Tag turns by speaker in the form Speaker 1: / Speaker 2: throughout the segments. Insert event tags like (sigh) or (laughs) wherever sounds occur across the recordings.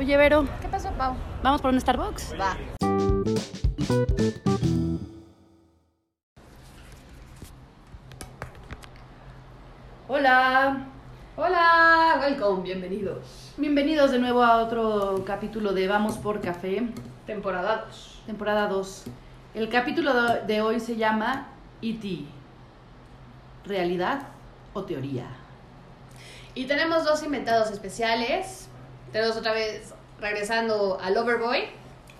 Speaker 1: Oye, Vero,
Speaker 2: ¿Qué pasó, Pau?
Speaker 1: ¿vamos por un Starbucks?
Speaker 2: Va.
Speaker 1: Hola,
Speaker 2: Hola, welcome, bienvenidos.
Speaker 1: bienvenidos de nuevo a otro capítulo de Vamos por Café,
Speaker 2: Temporada 2.
Speaker 1: temporada 2. El capítulo de- hoy se llama E.T. ¿Realidad o teoría?
Speaker 2: Y tenemos dos invitados especiales. Tenemos otra vez regresando al Overboy.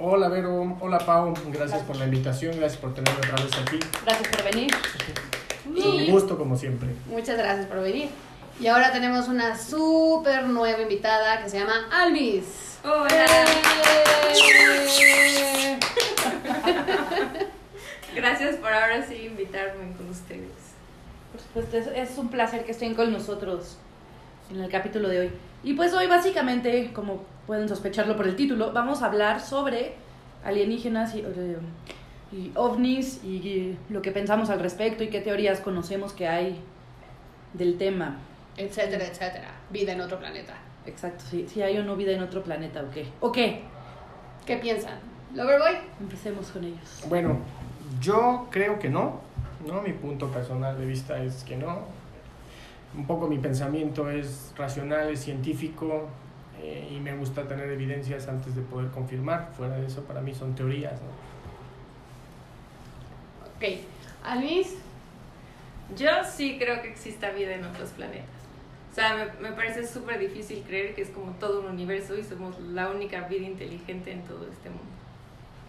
Speaker 3: Hola Vero, hola Pau, gracias por la invitación, gracias por tenerme otra vez aquí.
Speaker 1: Gracias por venir.
Speaker 3: Un gusto como siempre.
Speaker 2: muchas gracias por venir. Y ahora tenemos una súper nueva invitada que se llama Almis.
Speaker 4: Hola. (laughs) Gracias por ahora sí invitarme con ustedes.
Speaker 1: Por supuesto, es, es un placer que estén con nosotros en el capítulo de hoy. Y pues hoy básicamente, como pueden sospecharlo por el título, vamos a hablar sobre alienígenas y, eh, y ovnis y, y lo que pensamos al respecto y qué teorías conocemos que hay del tema.
Speaker 2: etcétera, etcétera. Vida en otro planeta.
Speaker 1: Exacto, si, si hay o no vida en otro planeta o qué. ¿O qué?
Speaker 2: ¿Qué piensan? ¿Loverboy?
Speaker 1: Empecemos con ellos.
Speaker 3: Bueno, yo creo que no, ¿no? Mi punto personal de vista es que no. Un poco mi pensamiento es racional, es científico eh, y me gusta tener evidencias antes de poder confirmar. Fuera de eso, para mí son teorías, ¿no?
Speaker 2: Ok. Almis,
Speaker 4: Yo sí creo que exista vida en otros planetas. O sea, me, me parece súper difícil creer que es como todo un universo y somos la única vida inteligente en todo este mundo.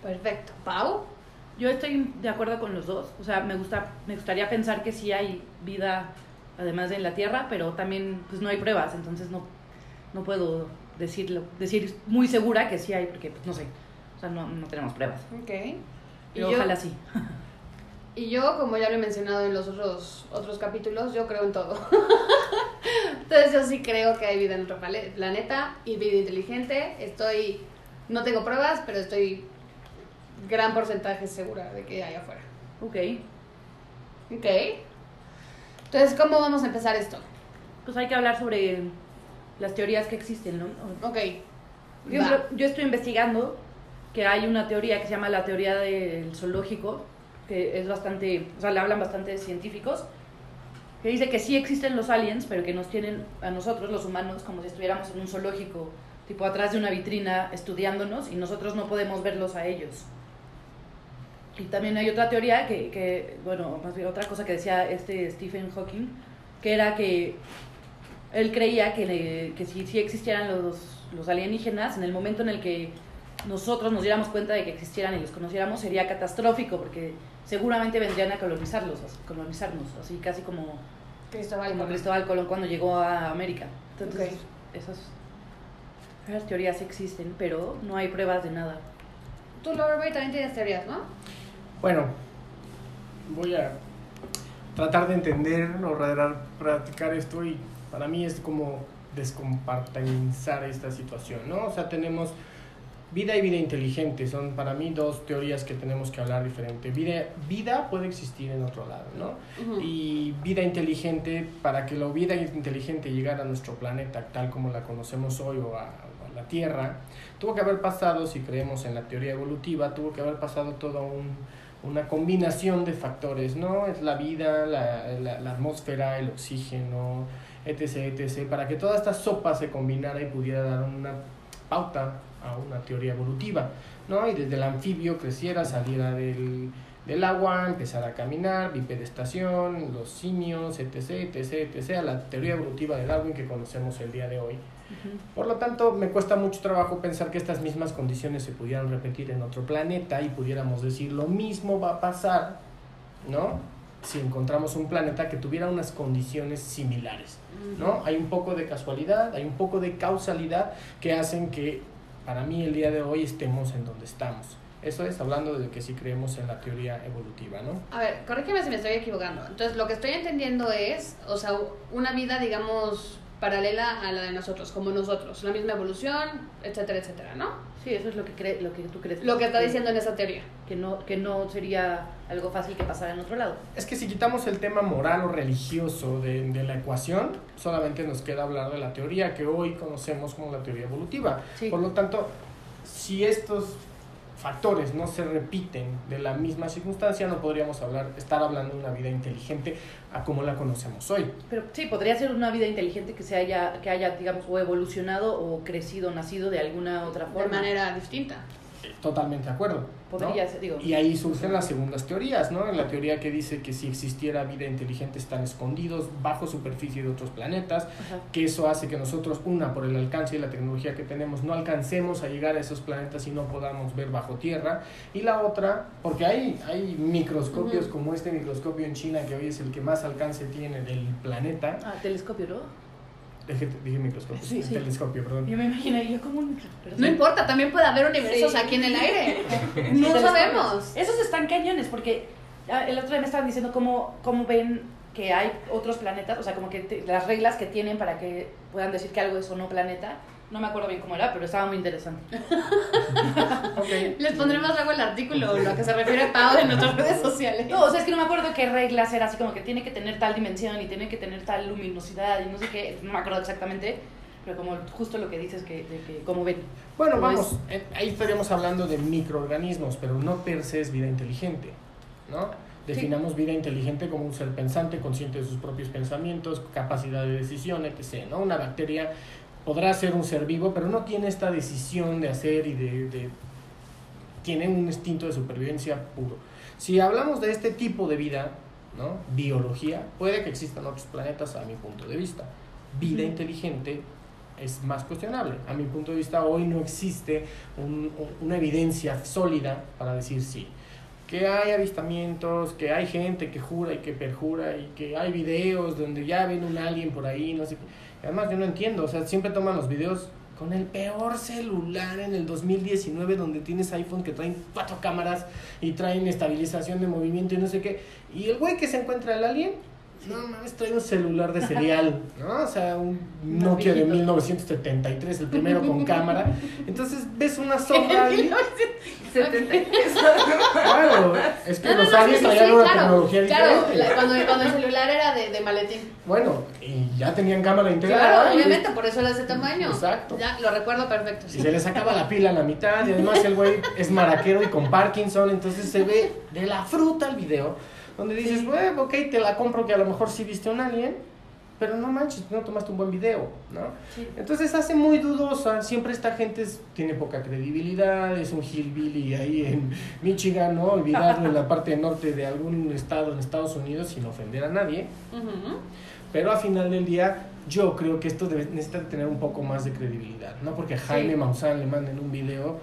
Speaker 2: perfecto. ¿Pau?
Speaker 1: Yo estoy de acuerdo con los dos. O sea, me, gusta, me gustaría pensar que sí hay vida además de en la Tierra, pero también pues no hay pruebas, entonces no, no puedo decirlo, decir muy segura que sí hay, porque pues, no sé. O sea, no, no tenemos pruebas.
Speaker 2: Ok.
Speaker 1: Pero ojalá sí. (laughs)
Speaker 2: Y yo, como ya lo he mencionado en los otros, otros capítulos, yo creo en todo. (laughs) Entonces yo sí creo que hay vida en otro planeta y vida inteligente. Estoy, no tengo pruebas, pero estoy gran porcentaje segura de que hay afuera.
Speaker 1: Ok.
Speaker 2: Ok. Entonces, ¿cómo vamos a empezar esto?
Speaker 1: Pues hay que hablar sobre las teorías que existen, ¿no?
Speaker 2: Ok.
Speaker 1: Por ejemplo,
Speaker 2: Va.
Speaker 1: yo estoy investigando que hay una teoría que se llama la teoría del zoológico, que es bastante, o sea, le hablan bastante científicos, que dice que sí existen los aliens, pero que nos tienen a nosotros, los humanos, como si estuviéramos en un zoológico, tipo atrás de una vitrina, estudiándonos, y nosotros no podemos verlos a ellos. Y también hay otra teoría que, que, bueno, más bien otra cosa que decía este Stephen Hawking, que era que él creía que, le- que si, si existieran los, los alienígenas, en el momento en el que nosotros nos diéramos cuenta de que existieran y los conociéramos, sería catastrófico, porque seguramente vendrían a colonizarlos, colonizarnos, así casi como,
Speaker 2: Cristóbal
Speaker 1: como
Speaker 2: Colón.
Speaker 1: Cristóbal Colón cuando llegó a América. Entonces,
Speaker 2: Ok.
Speaker 1: esas, esas teorías existen, pero no hay pruebas de nada.
Speaker 2: Tú, Loverboy, también tienes teorías, ¿no?
Speaker 3: Bueno, voy a tratar de entender o ra- practicar esto y para mí es como descompartamentar esta situación, ¿no? O sea, tenemos vida y vida inteligente, son para mí dos teorías que tenemos que hablar diferente. Vida, vida puede existir en otro lado, ¿no? Y vida inteligente, para que la vida inteligente llegara a nuestro planeta tal como la conocemos hoy o a, la Tierra, tuvo que haber pasado, si creemos en la teoría evolutiva, tuvo que haber pasado toda un- una combinación de factores, ¿no? Es la vida, la, la- atmósfera, el oxígeno, etc., etc., para que toda esta sopa se combinara y pudiera dar una pauta a una teoría evolutiva, ¿no? Y desde el anfibio creciera, saliera del, del agua, empezara a caminar, bipedestación, los simios, etc., etc., etc., a la teoría evolutiva de Darwin que conocemos el día de hoy. Por lo tanto, me cuesta mucho trabajo pensar que estas mismas condiciones se pudieran repetir en otro planeta y pudiéramos decir lo mismo va a pasar, ¿no? Si encontramos un planeta que tuviera unas condiciones similares, ¿no? Hay un poco de casualidad, hay un poco de causalidad que hacen que para mí el día de hoy estemos en donde estamos. Eso es hablando de que sí creemos en la teoría evolutiva, ¿no?
Speaker 2: A ver, corrígeme si me estoy equivocando. Entonces, lo que estoy entendiendo es, o sea, una vida, digamos, paralela a la de nosotros, como nosotros, la misma evolución, etcétera, etcétera, ¿no?
Speaker 1: Sí, eso es lo que, cree, lo que tú crees.
Speaker 2: Lo que está diciendo en esa teoría.
Speaker 1: Que no, que no sería algo fácil que pasara en otro lado.
Speaker 3: Es que si quitamos el tema moral o religioso de, de la ecuación, solamente nos queda hablar de la teoría que hoy conocemos como la teoría evolutiva.
Speaker 1: Sí.
Speaker 3: Por lo tanto, si estos factores no se repiten de la misma circunstancia, no podríamos hablar, estar hablando de una vida inteligente a como la conocemos hoy.
Speaker 1: Pero sí, podría ser una vida inteligente que se haya, que haya, digamos, o evolucionado o crecido, nacido de alguna otra
Speaker 2: De
Speaker 1: forma.
Speaker 2: manera distinta.
Speaker 3: Totalmente de acuerdo. ¿no?
Speaker 1: Podría ser, digo.
Speaker 3: Y ahí surgen las segundas teorías, ¿no? La teoría que dice que si existiera vida inteligente están escondidos bajo superficie de otros planetas,
Speaker 1: Ajá.
Speaker 3: que eso hace que nosotros, una, por el alcance y la tecnología que tenemos, no alcancemos a llegar a esos planetas y no podamos ver bajo tierra. Y la otra, porque hay, hay microscopios como este microscopio en China, que hoy es el que más alcance tiene del planeta.
Speaker 1: Ah, telescopio, ¿no?
Speaker 3: Dije, dije microscopio,
Speaker 1: Sí, sí.
Speaker 3: telescopio, perdón.
Speaker 1: Yo me imaginé, yo como un...
Speaker 2: No
Speaker 1: sí.
Speaker 2: importa, también puede haber universos
Speaker 4: Sí.
Speaker 2: aquí en el aire. (laughs) No sabemos.
Speaker 1: Esos están cañones, porque ah, el otro día me estaban diciendo cómo, cómo ven que hay otros planetas, o sea, como que te- las reglas que tienen para que puedan decir que algo es o no planeta. No me acuerdo bien cómo era, pero estaba muy interesante. (laughs)
Speaker 3: Ok.
Speaker 2: Les pondremos luego el artículo, lo que se refiere a Pau en nuestras redes sociales.
Speaker 1: No, o sea, es que no me acuerdo qué reglas era, así como que tiene que tener tal dimensión y tiene que tener tal luminosidad y no sé qué, no me acuerdo exactamente, pero como justo lo que dices que, de que cómo ven.
Speaker 3: Bueno,
Speaker 1: No
Speaker 3: vamos, eh, ahí estaríamos hablando de microorganismos, pero no per se es vida inteligente, ¿no? Definamos vida inteligente como un ser pensante, consciente de sus propios pensamientos, capacidad de decisión, etc. ¿no? Una bacteria podrá ser un ser vivo, pero no tiene esta decisión de hacer y de, de- tiene un instinto de supervivencia puro. Si hablamos de este tipo de vida, ¿no? Biología, puede que existan otros planetas a mi punto de vista. Vida inteligente es más cuestionable. A mi punto de vista, hoy no existe un- un- una evidencia sólida para decir sí. Que hay avistamientos, que hay gente que jura y que perjura y que hay videos donde ya ven un alien por ahí, no sé qué. Además, yo no entiendo, o sea, siempre toman los videos con el peor celular en el 2019 donde tienes iPhone que traen cuatro cámaras y traen estabilización de movimiento y no sé qué. Y el güey que se encuentra el alien, no mames, trae un celular de serial, (laughs) ¿no? O sea, un Nokia de
Speaker 1: viejito.
Speaker 3: 1973, el primero con (laughs) cámara. Entonces ves una sombra ahí.
Speaker 4: 73.
Speaker 3: Claro, es que
Speaker 2: No, no,
Speaker 3: los
Speaker 2: no,
Speaker 3: aliens traían
Speaker 2: sí,
Speaker 3: una
Speaker 2: claro,
Speaker 3: tecnología
Speaker 2: claro,
Speaker 3: diferente.
Speaker 2: la- cuando, cuando el celular era de, de maletín.
Speaker 3: Bueno, y ya tenían cámara integrada.
Speaker 2: Claro,
Speaker 3: y-
Speaker 2: obviamente, por eso era de ese tamaño.
Speaker 3: Exacto.
Speaker 2: Ya, lo recuerdo perfecto.
Speaker 3: Y se le sacaba la pila a la mitad y además el güey es maraquero y con Parkinson, entonces se ve de la fruta el video, donde dices, güey, ok, te la compro que a lo mejor sí viste un alien, pero no manches, no tomaste un buen video, ¿no?
Speaker 1: Sí.
Speaker 3: Entonces hace muy dudosa, siempre esta gente es- tiene poca credibilidad, es un hillbilly ahí en Michigan, ¿no? Olvidado en la parte norte de algún estado en Estados Unidos sin ofender a nadie.
Speaker 2: Ujú.
Speaker 3: Pero al final del día, yo creo que esto debe, necesita tener un poco más de credibilidad. No porque a Jaime
Speaker 1: Sí.
Speaker 3: Maussan le manden un video,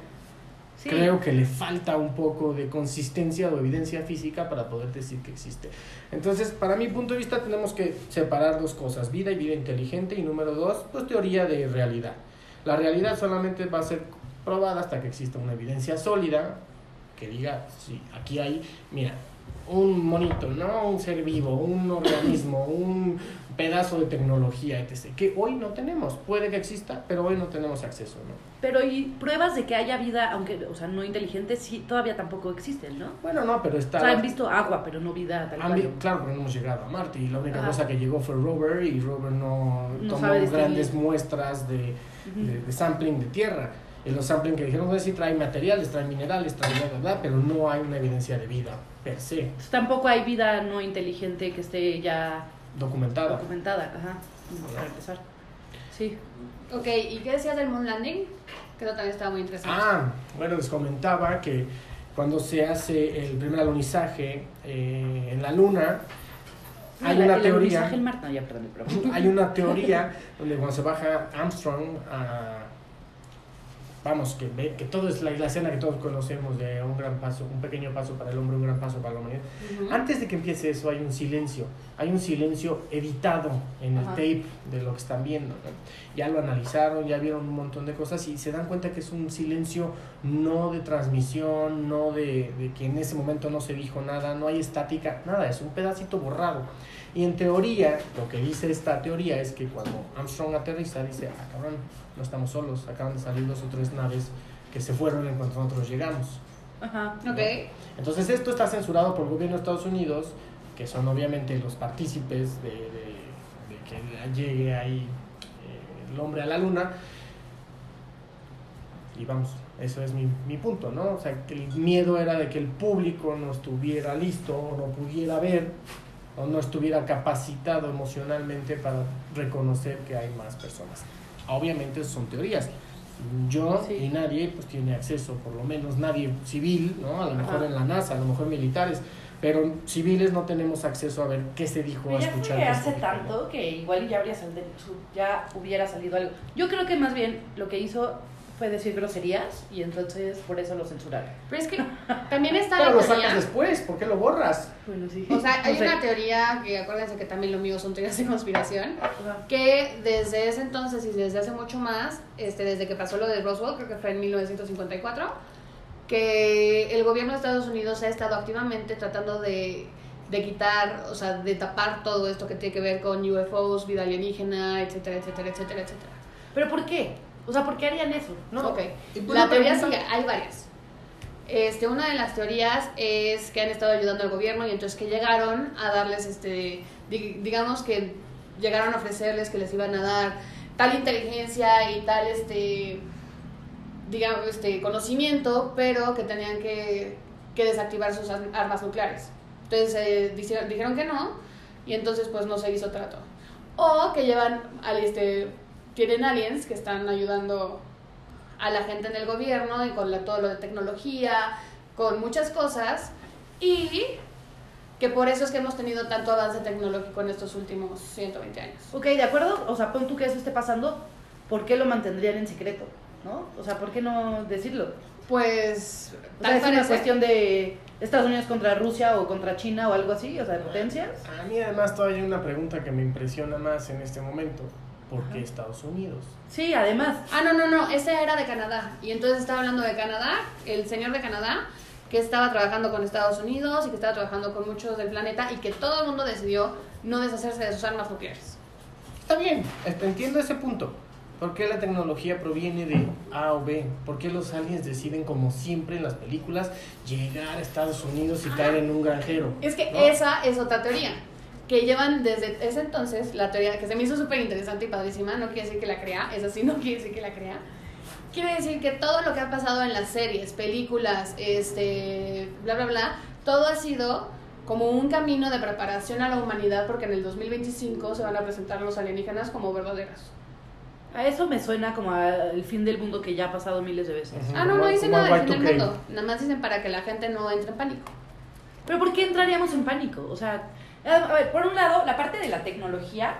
Speaker 3: Creo que le falta un poco de consistencia o evidencia física para poder decir que existe. Entonces, para mi punto de vista, tenemos que separar dos cosas: vida y vida inteligente. Y número dos, pues teoría de realidad. La realidad solamente va a ser probada hasta que exista una evidencia sólida que diga, sí, aquí hay, mira, un monito, ¿no? Un ser vivo, un organismo, un pedazo de tecnología, etc. Que hoy no tenemos. Puede que exista, pero hoy no tenemos acceso, ¿no?
Speaker 1: Pero y pruebas de que haya vida, aunque, o sea, no inteligente, sí, todavía tampoco existen, ¿no?
Speaker 3: Bueno, no, pero
Speaker 1: O
Speaker 3: está...
Speaker 1: sea, han visto agua, pero no vida tal cual.
Speaker 3: claro, pero no hemos llegado a Marte y la única
Speaker 1: Ajá.
Speaker 3: cosa que llegó fue rover y rover no,
Speaker 1: No
Speaker 3: tomó grandes muestras de, de, de sampling de tierra. Y los sampling que dijeron, pues sí trae materiales, trae minerales, trae bla, pero no hay una evidencia de vida per se
Speaker 1: Entonces, tampoco hay vida no inteligente que esté ya
Speaker 3: documentada.
Speaker 1: documentada, ajá, para empezar. Sí.
Speaker 2: Ok, ¿y qué decías del moon landing? Que eso también estaba muy interesante.
Speaker 3: Ah, bueno, les comentaba que cuando se hace el primer alunizaje eh, en la Luna, hay
Speaker 1: El-
Speaker 3: una
Speaker 1: el
Speaker 3: teoría...
Speaker 1: no, ya, perdón, perdón. (laughs)
Speaker 3: hay una teoría (laughs) donde cuando se baja Armstrong a vamos que ve que todo es la, la escena que todos conocemos de un gran paso un pequeño paso para el hombre un gran paso para la humanidad. Antes de que empiece eso hay un silencio hay un silencio editado en el tape de lo que están viendo ¿no? Ya lo analizaron ya vieron un montón de cosas y se dan cuenta que es un silencio no de transmisión no de, de que en ese momento no se dijo nada no hay estática nada es un pedacito borrado Y en teoría, lo que dice esta teoría es que cuando Armstrong aterriza, dice, ah, cabrón, no estamos solos, acaban de salir dos o tres naves que se fueron en cuanto nosotros llegamos.
Speaker 1: Ajá.
Speaker 2: Ok.
Speaker 3: Entonces esto está censurado por el gobierno de Estados Unidos, que son obviamente los partícipes de, de- de que llegue ahí el hombre a la luna. Y vamos, eso es mi, mi punto, ¿no? O sea, que el miedo era de que el público no estuviera listo o no pudiera ver o no estuviera capacitado emocionalmente para reconocer que hay más personas. Obviamente son teorías. Yo
Speaker 1: Sí.
Speaker 3: y nadie pues tiene acceso, por lo menos nadie civil, ¿no? A lo mejor
Speaker 1: Ajá.
Speaker 3: en la NASA, a lo mejor militares, pero civiles no tenemos acceso a ver qué se dijo, a
Speaker 1: ya
Speaker 3: escuchar.
Speaker 1: fue
Speaker 3: qué
Speaker 1: hace tanto que igual ya habría salido, ya hubiera salido algo. Yo creo que más bien lo que hizo fue decir groserías y entonces por eso lo censuraron.
Speaker 2: Pero es que también está
Speaker 3: Pero
Speaker 2: la
Speaker 3: lo
Speaker 2: teoría.
Speaker 3: sacas después, ¿por qué lo borras?
Speaker 1: Bueno, sí.
Speaker 2: O sea, hay
Speaker 1: No sé.
Speaker 2: una teoría que acuérdense que también lo mío son teorías de conspiración. Que desde ese entonces y desde hace mucho más, este, desde que pasó lo de Roswell, creo que fue en 1954, que el gobierno de Estados Unidos ha estado activamente tratando de, de quitar, o sea, de tapar todo esto que tiene que ver con UFOs, vida alienígena, etcétera, etcétera, etcétera, etcétera.
Speaker 1: ¿Pero por qué? O sea, ¿por qué harían eso?
Speaker 3: No.
Speaker 2: Ok.
Speaker 3: Pues
Speaker 2: La teoría sigue, hay varias. Este, una de las teorías es que han estado ayudando al gobierno y entonces que llegaron a darles, este, di- digamos que llegaron a ofrecerles que les iban a dar tal inteligencia y tal, este, digamos, este, conocimiento, pero que tenían que, que desactivar sus ar- armas nucleares. Entonces eh, dijeron, dijeron que no y entonces pues no se hizo trato. O que llevan, al, este, tienen aliens que están ayudando a la gente en el gobierno y con la- todo lo de tecnología, con muchas cosas y que por eso es que hemos tenido tanto avance tecnológico en estos últimos 120 años.
Speaker 1: Ok, de acuerdo. O sea, pon tú que eso esté pasando, ¿por qué lo mantendrían en secreto? ¿No? O sea, ¿por qué no decirlo?
Speaker 2: Pues
Speaker 1: O sea,
Speaker 2: tal
Speaker 1: es una cuestión de Estados Unidos contra Rusia o contra China o algo así, o sea, de potencias.
Speaker 3: A mí además todavía hay una pregunta que me impresiona más en este momento. ¿Por qué Estados Unidos?
Speaker 1: Sí, además.
Speaker 2: Ah, no, no, no, ese era de Canadá. Y entonces estaba hablando de Canadá, el señor de Canadá, que estaba trabajando con Estados Unidos y que estaba trabajando con muchos del planeta y que todo el mundo decidió no deshacerse de sus armas nucleares.
Speaker 3: Está bien, entiendo ese punto. ¿Por qué la tecnología proviene de A o B? ¿Por qué los aliens deciden, como siempre en las películas, llegar a Estados Unidos y caer en un granjero?
Speaker 2: Es que
Speaker 3: ¿no?
Speaker 2: esa es otra teoría. Que llevan desde ese entonces, la teoría que se me hizo súper interesante y padrísima, no quiere decir que la crea, es así, (laughs) no quiere decir que la crea. Quiere decir que todo lo que ha pasado en las series, películas, este, bla, bla, bla, todo ha sido como un camino de preparación a la humanidad porque en el 2025 se van a presentar los alienígenas como verdaderos.
Speaker 1: A eso me suena como al fin del mundo que ya ha pasado miles de veces.
Speaker 2: Ah, no, no
Speaker 3: Como-
Speaker 2: dicen nada del fin del
Speaker 3: Y2K.
Speaker 2: mundo. Nada más dicen para que la gente no entre en pánico.
Speaker 1: Pero ¿por qué entraríamos en pánico? O sea, a ver, por un lado, la parte de la tecnología,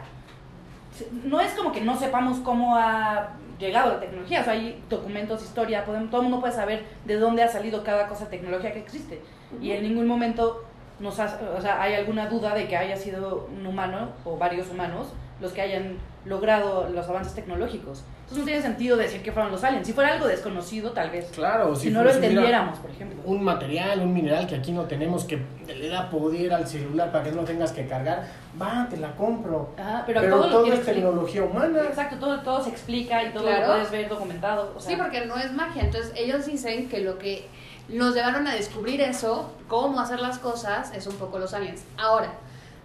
Speaker 1: no es como que no sepamos cómo ha llegado la tecnología, o sea, hay documentos, historia, podemos- todo el mundo puede saber de dónde ha salido cada cosa tecnología que existe. Y en ningún momento nos ha- o sea, hay alguna duda de que haya sido un humano o varios humanos los que hayan logrado los avances tecnológicos. Entonces no tiene sentido decir que fueron los aliens. Si fuera algo desconocido, tal vez.
Speaker 3: Claro,
Speaker 1: Si,
Speaker 3: si,
Speaker 1: no lo entendiéramos, por ejemplo.
Speaker 3: un material, un mineral que aquí no tenemos que le da poder al celular para que no tengas que cargar, va, te la compro.
Speaker 1: Ajá, pero,
Speaker 3: Pero,
Speaker 1: todo lo
Speaker 3: todo
Speaker 1: tiene
Speaker 3: es tecnología humana.
Speaker 1: Exacto, todo, todo se explica y todo
Speaker 2: Claro.
Speaker 1: lo puedes ver documentado. O sea,
Speaker 2: Sí, porque no es magia. Entonces ellos dicen que lo que nos llevaron a descubrir eso, cómo hacer las cosas, es un poco los aliens. Ahora,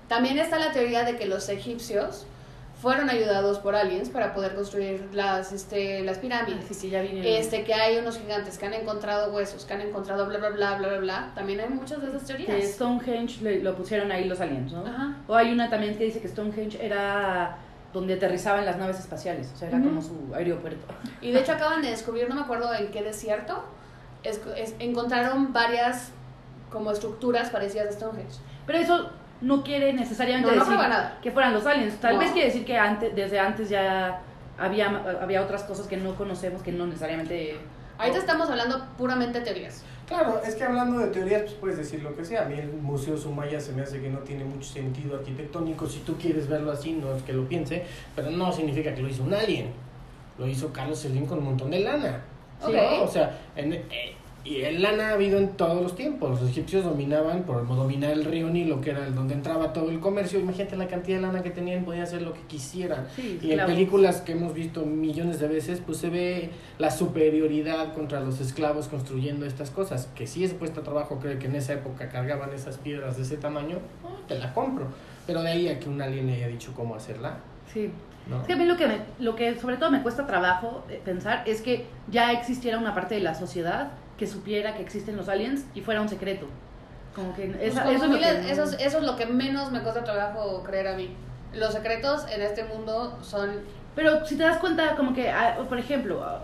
Speaker 2: también está la teoría de que los egipcios fueron ayudados por aliens para poder construir las, este, las
Speaker 1: Ah,
Speaker 2: pirámides.
Speaker 1: sí, sí, ya.
Speaker 2: Este, que hay unos gigantes que han encontrado huesos, que han encontrado bla, bla, bla, bla, bla, bla. También hay muchas de esas
Speaker 1: que
Speaker 2: teorías.
Speaker 1: Stonehenge le- lo pusieron ahí los aliens, ¿no?
Speaker 2: Ajá.
Speaker 1: O hay una también que dice que Stonehenge era donde aterrizaban las naves espaciales, o sea, era
Speaker 2: Ujú.
Speaker 1: como su aeropuerto.
Speaker 2: Y de hecho acaban de descubrir, no me acuerdo en qué desierto, es- es- encontraron varias como estructuras parecidas a Stonehenge.
Speaker 1: Pero eso no quiere necesariamente
Speaker 2: No, no
Speaker 1: decir
Speaker 2: nada.
Speaker 1: que fueran los aliens. Tal
Speaker 2: No.
Speaker 1: vez quiere decir que antes, desde antes ya había, había otras cosas que no conocemos que no necesariamente...
Speaker 2: Ahorita estamos hablando puramente de teorías.
Speaker 3: Claro, es que hablando de teorías, pues puedes decir lo que sea. A mí el Museo Sumaya se me hace que no tiene mucho sentido arquitectónico. Si tú quieres verlo así, no es que lo piense, pero no significa que lo hizo un alien. Lo hizo Carlos Slim con un montón de lana. ¿sí? O sea, en- eh, Y el lana ha habido en todos los tiempos. Los egipcios dominaban por dominar el río Nilo, que era donde entraba todo el comercio. Imagínate la cantidad de lana que tenían, podían hacer lo que quisieran.
Speaker 1: Sí,
Speaker 3: Y en
Speaker 1: esclavos.
Speaker 3: películas que hemos visto millones de veces, pues se ve la superioridad contra los esclavos construyendo estas cosas. Que sí es cuesta trabajo, creo que en esa época cargaban esas piedras de ese tamaño, ah, te la compro. Pero de ahí a que un alien le haya dicho cómo hacerla,
Speaker 1: Sí.
Speaker 3: ¿no?
Speaker 1: Es que a mí lo que, me- lo que sobre todo me cuesta trabajo eh, pensar es que ya existiera una parte de la sociedad que supiera que existen los aliens y fuera un secreto. Como que
Speaker 2: Pues
Speaker 1: esa-
Speaker 2: como
Speaker 1: eso, es que...
Speaker 2: eso, es, eso es lo que menos me cuesta trabajo creer a mí. Los secretos en este mundo son...
Speaker 1: Pero si te das cuenta, como que, ah, por ejemplo, ah,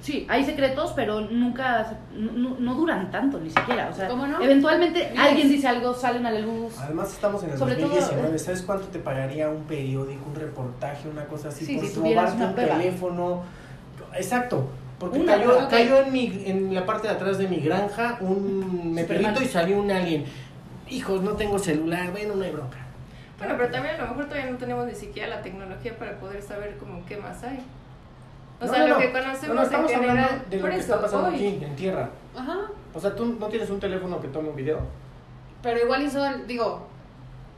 Speaker 1: sí, hay secretos, pero nunca, no, no duran tanto ni siquiera. O sea,
Speaker 2: ¿Cómo no?
Speaker 1: eventualmente
Speaker 2: Miles.
Speaker 1: alguien dice algo, salen a la luz.
Speaker 5: Además estamos en el
Speaker 1: Sobre todo,
Speaker 5: 2019,
Speaker 1: eh,
Speaker 5: ¿sabes cuánto te pagaría un periódico, un reportaje, una cosa así
Speaker 1: Sí,
Speaker 5: por
Speaker 1: si tuvieras una
Speaker 5: un
Speaker 1: prueba.
Speaker 5: teléfono? Exacto, porque
Speaker 1: Una
Speaker 5: cayó, cayó en, mi, en la parte de atrás de mi granja un meteorito y salió un alien. Hijos, no tengo celular, bueno, no hay bronca.
Speaker 4: Bueno, pero también a lo mejor todavía no tenemos ni siquiera la tecnología para poder saber como qué más hay. O
Speaker 5: No,
Speaker 4: sea,
Speaker 5: no,
Speaker 4: lo
Speaker 5: no.
Speaker 4: que
Speaker 5: No,
Speaker 4: conocemos
Speaker 5: no, estamos
Speaker 4: en
Speaker 5: hablando
Speaker 4: general.
Speaker 5: de lo
Speaker 4: por
Speaker 5: que
Speaker 4: eso,
Speaker 5: está pasando
Speaker 4: hoy.
Speaker 5: aquí, en tierra.
Speaker 2: Ajá.
Speaker 3: O sea, ¿tú no tienes un teléfono que tome un video?
Speaker 2: Pero igual son, digo,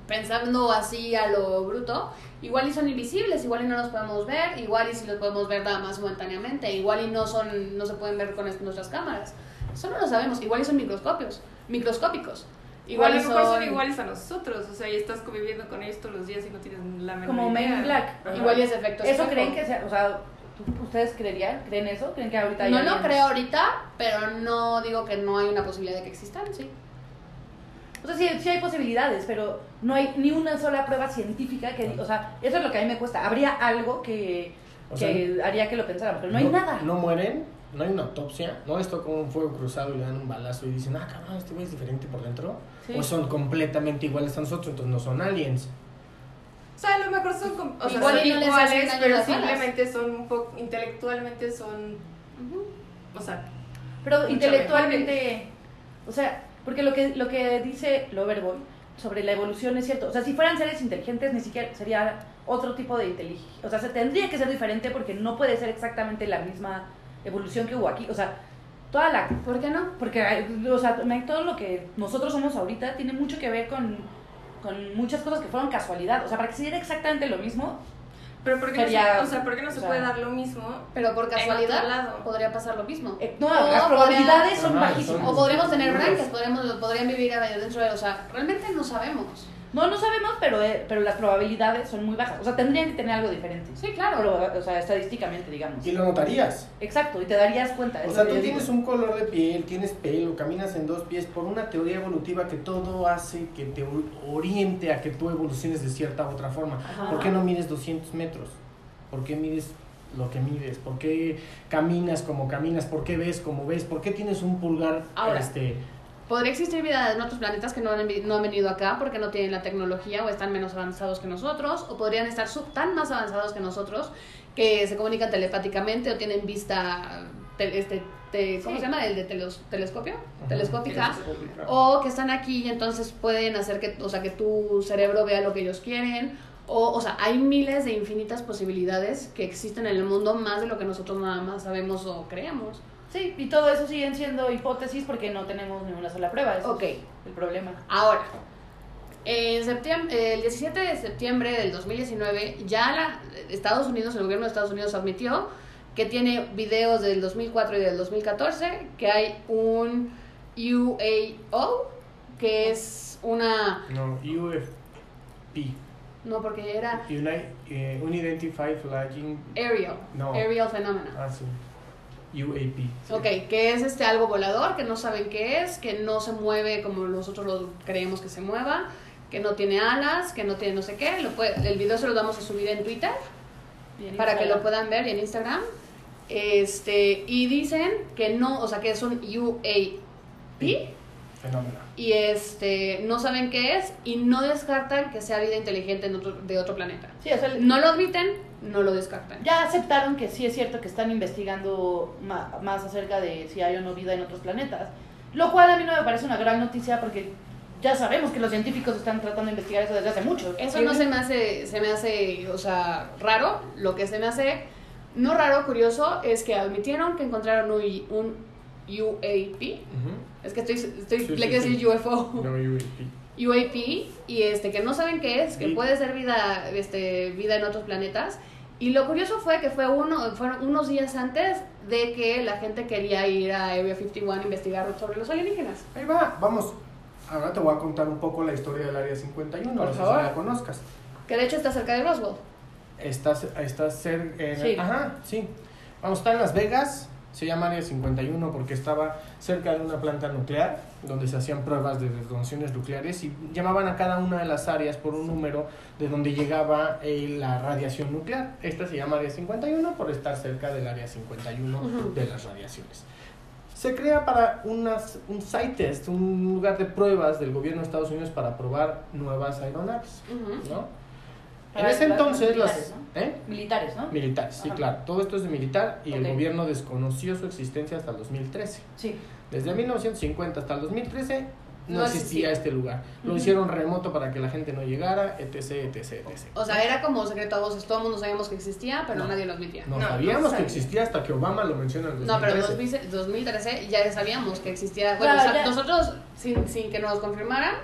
Speaker 2: pensando así a lo bruto, igual y son invisibles, igual y no los podemos ver, igual y si los podemos ver nada más momentáneamente, igual y no son, no se pueden ver con est- nuestras cámaras. Eso no lo sabemos, igual y son microscopios, microscópicos.
Speaker 4: Igual a lo mejor son iguales a nosotros, o sea, y estás conviviendo con ellos todos los días y no tienes la menor
Speaker 1: Como Men in Black.
Speaker 4: Ajá.
Speaker 2: Igual y es efecto
Speaker 1: ¿Eso
Speaker 2: espejo.
Speaker 1: creen que sea, o sea, ¿tú- ¿ustedes creerían? ¿Creen eso? ¿Creen que ahorita hay
Speaker 2: No lo
Speaker 1: aliens?
Speaker 2: creo ahorita, pero no digo que no hay una posibilidad de que existan, sí.
Speaker 1: O sea, sí, sí hay posibilidades, pero no hay ni una sola prueba científica que... O sea, eso es lo que a mí me cuesta. Habría algo que,
Speaker 3: O
Speaker 1: que haría que lo pensáramos, pero no hay nada.
Speaker 3: No mueren, no hay una autopsia, no esto como un fuego cruzado y le dan un balazo y dicen, ah, cabrón, este güey es diferente por dentro.
Speaker 1: Sí.
Speaker 3: O son completamente iguales a nosotros, entonces no son aliens.
Speaker 4: O sea, a lo mejor son, com- o sea,
Speaker 2: Igual
Speaker 4: son iguales, pero simplemente son un poco, intelectualmente son, o sea,
Speaker 1: Pero intelectualmente, o sea, porque lo que, lo que dice Loverboy sobre la evolución es cierto. O sea, si fueran seres inteligentes, ni siquiera sería otro tipo de inteligencia. O sea, se tendría que ser diferente porque no puede ser exactamente la misma evolución que hubo aquí. O sea, toda la...
Speaker 2: ¿Por qué no?
Speaker 1: Porque, o sea, todo lo que nosotros somos ahorita tiene mucho que ver con, con muchas cosas que fueron casualidad. O sea, para que se diera exactamente lo mismo,
Speaker 4: pero ¿por qué,
Speaker 1: Sería-
Speaker 4: no, se, o sea, ¿por qué no se
Speaker 1: o sea-
Speaker 4: puede dar lo mismo?
Speaker 2: Pero por casualidad
Speaker 4: lado.
Speaker 2: podría pasar lo mismo.
Speaker 1: eh, no,
Speaker 2: O
Speaker 1: las
Speaker 2: podría-
Speaker 1: probabilidades son bajísimas.
Speaker 2: O podríamos tener branquias, podríamos, podrían vivir dentro de... O sea, realmente no sabemos.
Speaker 1: No, no sabemos, pero, eh, pero las probabilidades son muy bajas. O sea, tendrían que tener algo diferente.
Speaker 2: Sí, claro.
Speaker 1: Pero, o sea, estadísticamente, digamos.
Speaker 3: Y lo notarías.
Speaker 1: Exacto, y te darías cuenta.
Speaker 3: O sea, tú tienes
Speaker 1: digo.
Speaker 3: un color de piel, tienes pelo, caminas en dos pies por una teoría evolutiva que todo hace que te or- oriente a que tú evoluciones de cierta u otra forma.
Speaker 1: Ajá.
Speaker 3: ¿Por qué no mides 200 metros? ¿Por qué mides lo que mides? ¿Por qué caminas como caminas? ¿Por qué ves como ves? ¿Por qué tienes un pulgar
Speaker 2: Ahora.
Speaker 3: este
Speaker 2: Podría existir vida en otros planetas que no han, no han venido acá porque no tienen la tecnología o están menos avanzados que nosotros, o podrían estar sub- tan más avanzados que nosotros que se comunican telepáticamente o tienen vista, te- este, te- ¿cómo
Speaker 1: Sí.
Speaker 2: se llama? El de telos- telescopio,
Speaker 3: Ajá.
Speaker 2: telescópica? O que están aquí y entonces pueden hacer que, o sea, que tu cerebro vea lo que ellos quieren. O, o sea, hay miles de infinitas posibilidades que existen en el mundo, más de lo que nosotros nada más sabemos o creemos.
Speaker 1: Sí, y todo eso siguen siendo hipótesis porque no tenemos ni una sola prueba. Eso es el problema.
Speaker 2: Ahora, en septiembre, el 17 de septiembre del 2019, ya la, Estados Unidos, el gobierno de Estados Unidos admitió que tiene videos del 2004 y del 2014, que hay un UAO, que es una...
Speaker 3: No, UFP.
Speaker 2: No, porque era
Speaker 3: Uni- eh, Unidentified Flying.
Speaker 2: aerial,
Speaker 3: No.
Speaker 2: aerial phenomena.
Speaker 3: Ah, sí. UAP. sí.
Speaker 2: Ok, que es este algo volador, que no saben qué es, que no se mueve como nosotros lo creemos que se mueva, que no tiene alas, que no tiene no sé qué. Lo puede- el video se lo vamos a subir en Twitter para que lo puedan ver y en Instagram. Este, y dicen que no, o sea, que es un UAP
Speaker 3: Fenómeno.
Speaker 2: Y este, no saben qué es y no descartan que sea vida inteligente en otro- de otro planeta.
Speaker 1: Sí, o sea,
Speaker 2: No lo admiten, no lo descartan.
Speaker 1: ya aceptaron que sí es cierto que están investigando ma- más acerca de si hay o no vida en otros planetas. Lo cual a mí no me parece una gran noticia porque ya sabemos que los científicos están tratando de investigar eso desde hace mucho.
Speaker 2: Eso no se me hace, se me hace, o sea, raro. Lo que se me hace no raro, curioso, es que admitieron que encontraron un, un UAP.
Speaker 3: Ujú.
Speaker 2: Es que estoy, estoy
Speaker 3: Sí,
Speaker 2: le
Speaker 3: sí,
Speaker 2: quiero
Speaker 3: sí.
Speaker 2: decir UFO.
Speaker 3: No, UAP.
Speaker 2: UAP y este que no saben qué es, que puede ser vida este vida en otros planetas. Y lo curioso fue que fue uno fueron unos días antes de que la gente quería ir a Area 51 a investigar sobre los alienígenas.
Speaker 3: Ahí va, vamos. Ahora te voy a contar un poco la historia del Área 51,
Speaker 2: Por
Speaker 3: no sé
Speaker 2: favor.
Speaker 3: si la conozcas.
Speaker 2: Que de hecho está cerca de Roswell.
Speaker 3: Estás, estás cerca.
Speaker 1: Sí.
Speaker 3: Ajá, sí. Vamos, está en Las Vegas. Se llama Área 51 porque estaba cerca de una planta nuclear donde se hacían pruebas de detonaciones nucleares y llamaban a cada una de las áreas por un número de donde llegaba eh, la radiación nuclear. Esta se llama Área 51 por estar cerca del Área 51
Speaker 2: Ujú.
Speaker 3: de las radiaciones. Se crea para unas, un site test, un lugar de pruebas del gobierno de Estados Unidos para probar nuevas aeronaves. ¿no? En ese entonces
Speaker 1: militares,
Speaker 3: las... ¿eh?
Speaker 1: Militares, ¿no?
Speaker 3: Militares, sí,
Speaker 1: Ajá.
Speaker 3: claro. Todo esto es de militar y el gobierno desconoció su existencia hasta el 2013.
Speaker 1: Sí.
Speaker 3: Desde 1950 hasta el 2013 no,
Speaker 2: No
Speaker 3: existía este lugar. Lo hicieron remoto para que la gente no llegara, etc, etc, etc.
Speaker 2: O sea, era como secreto a voces, todo el mundo sabíamos que existía, pero
Speaker 3: No.
Speaker 2: nadie lo admitía.
Speaker 3: No,
Speaker 4: No,
Speaker 3: sabíamos
Speaker 4: no
Speaker 3: que existía hasta que Obama lo menciona en el
Speaker 2: No, pero en
Speaker 3: 2013.
Speaker 2: 2000 2013 ya sabíamos que existía. Bueno,
Speaker 1: Claro,
Speaker 2: o sea, nosotros, sin, sin que nos confirmaran,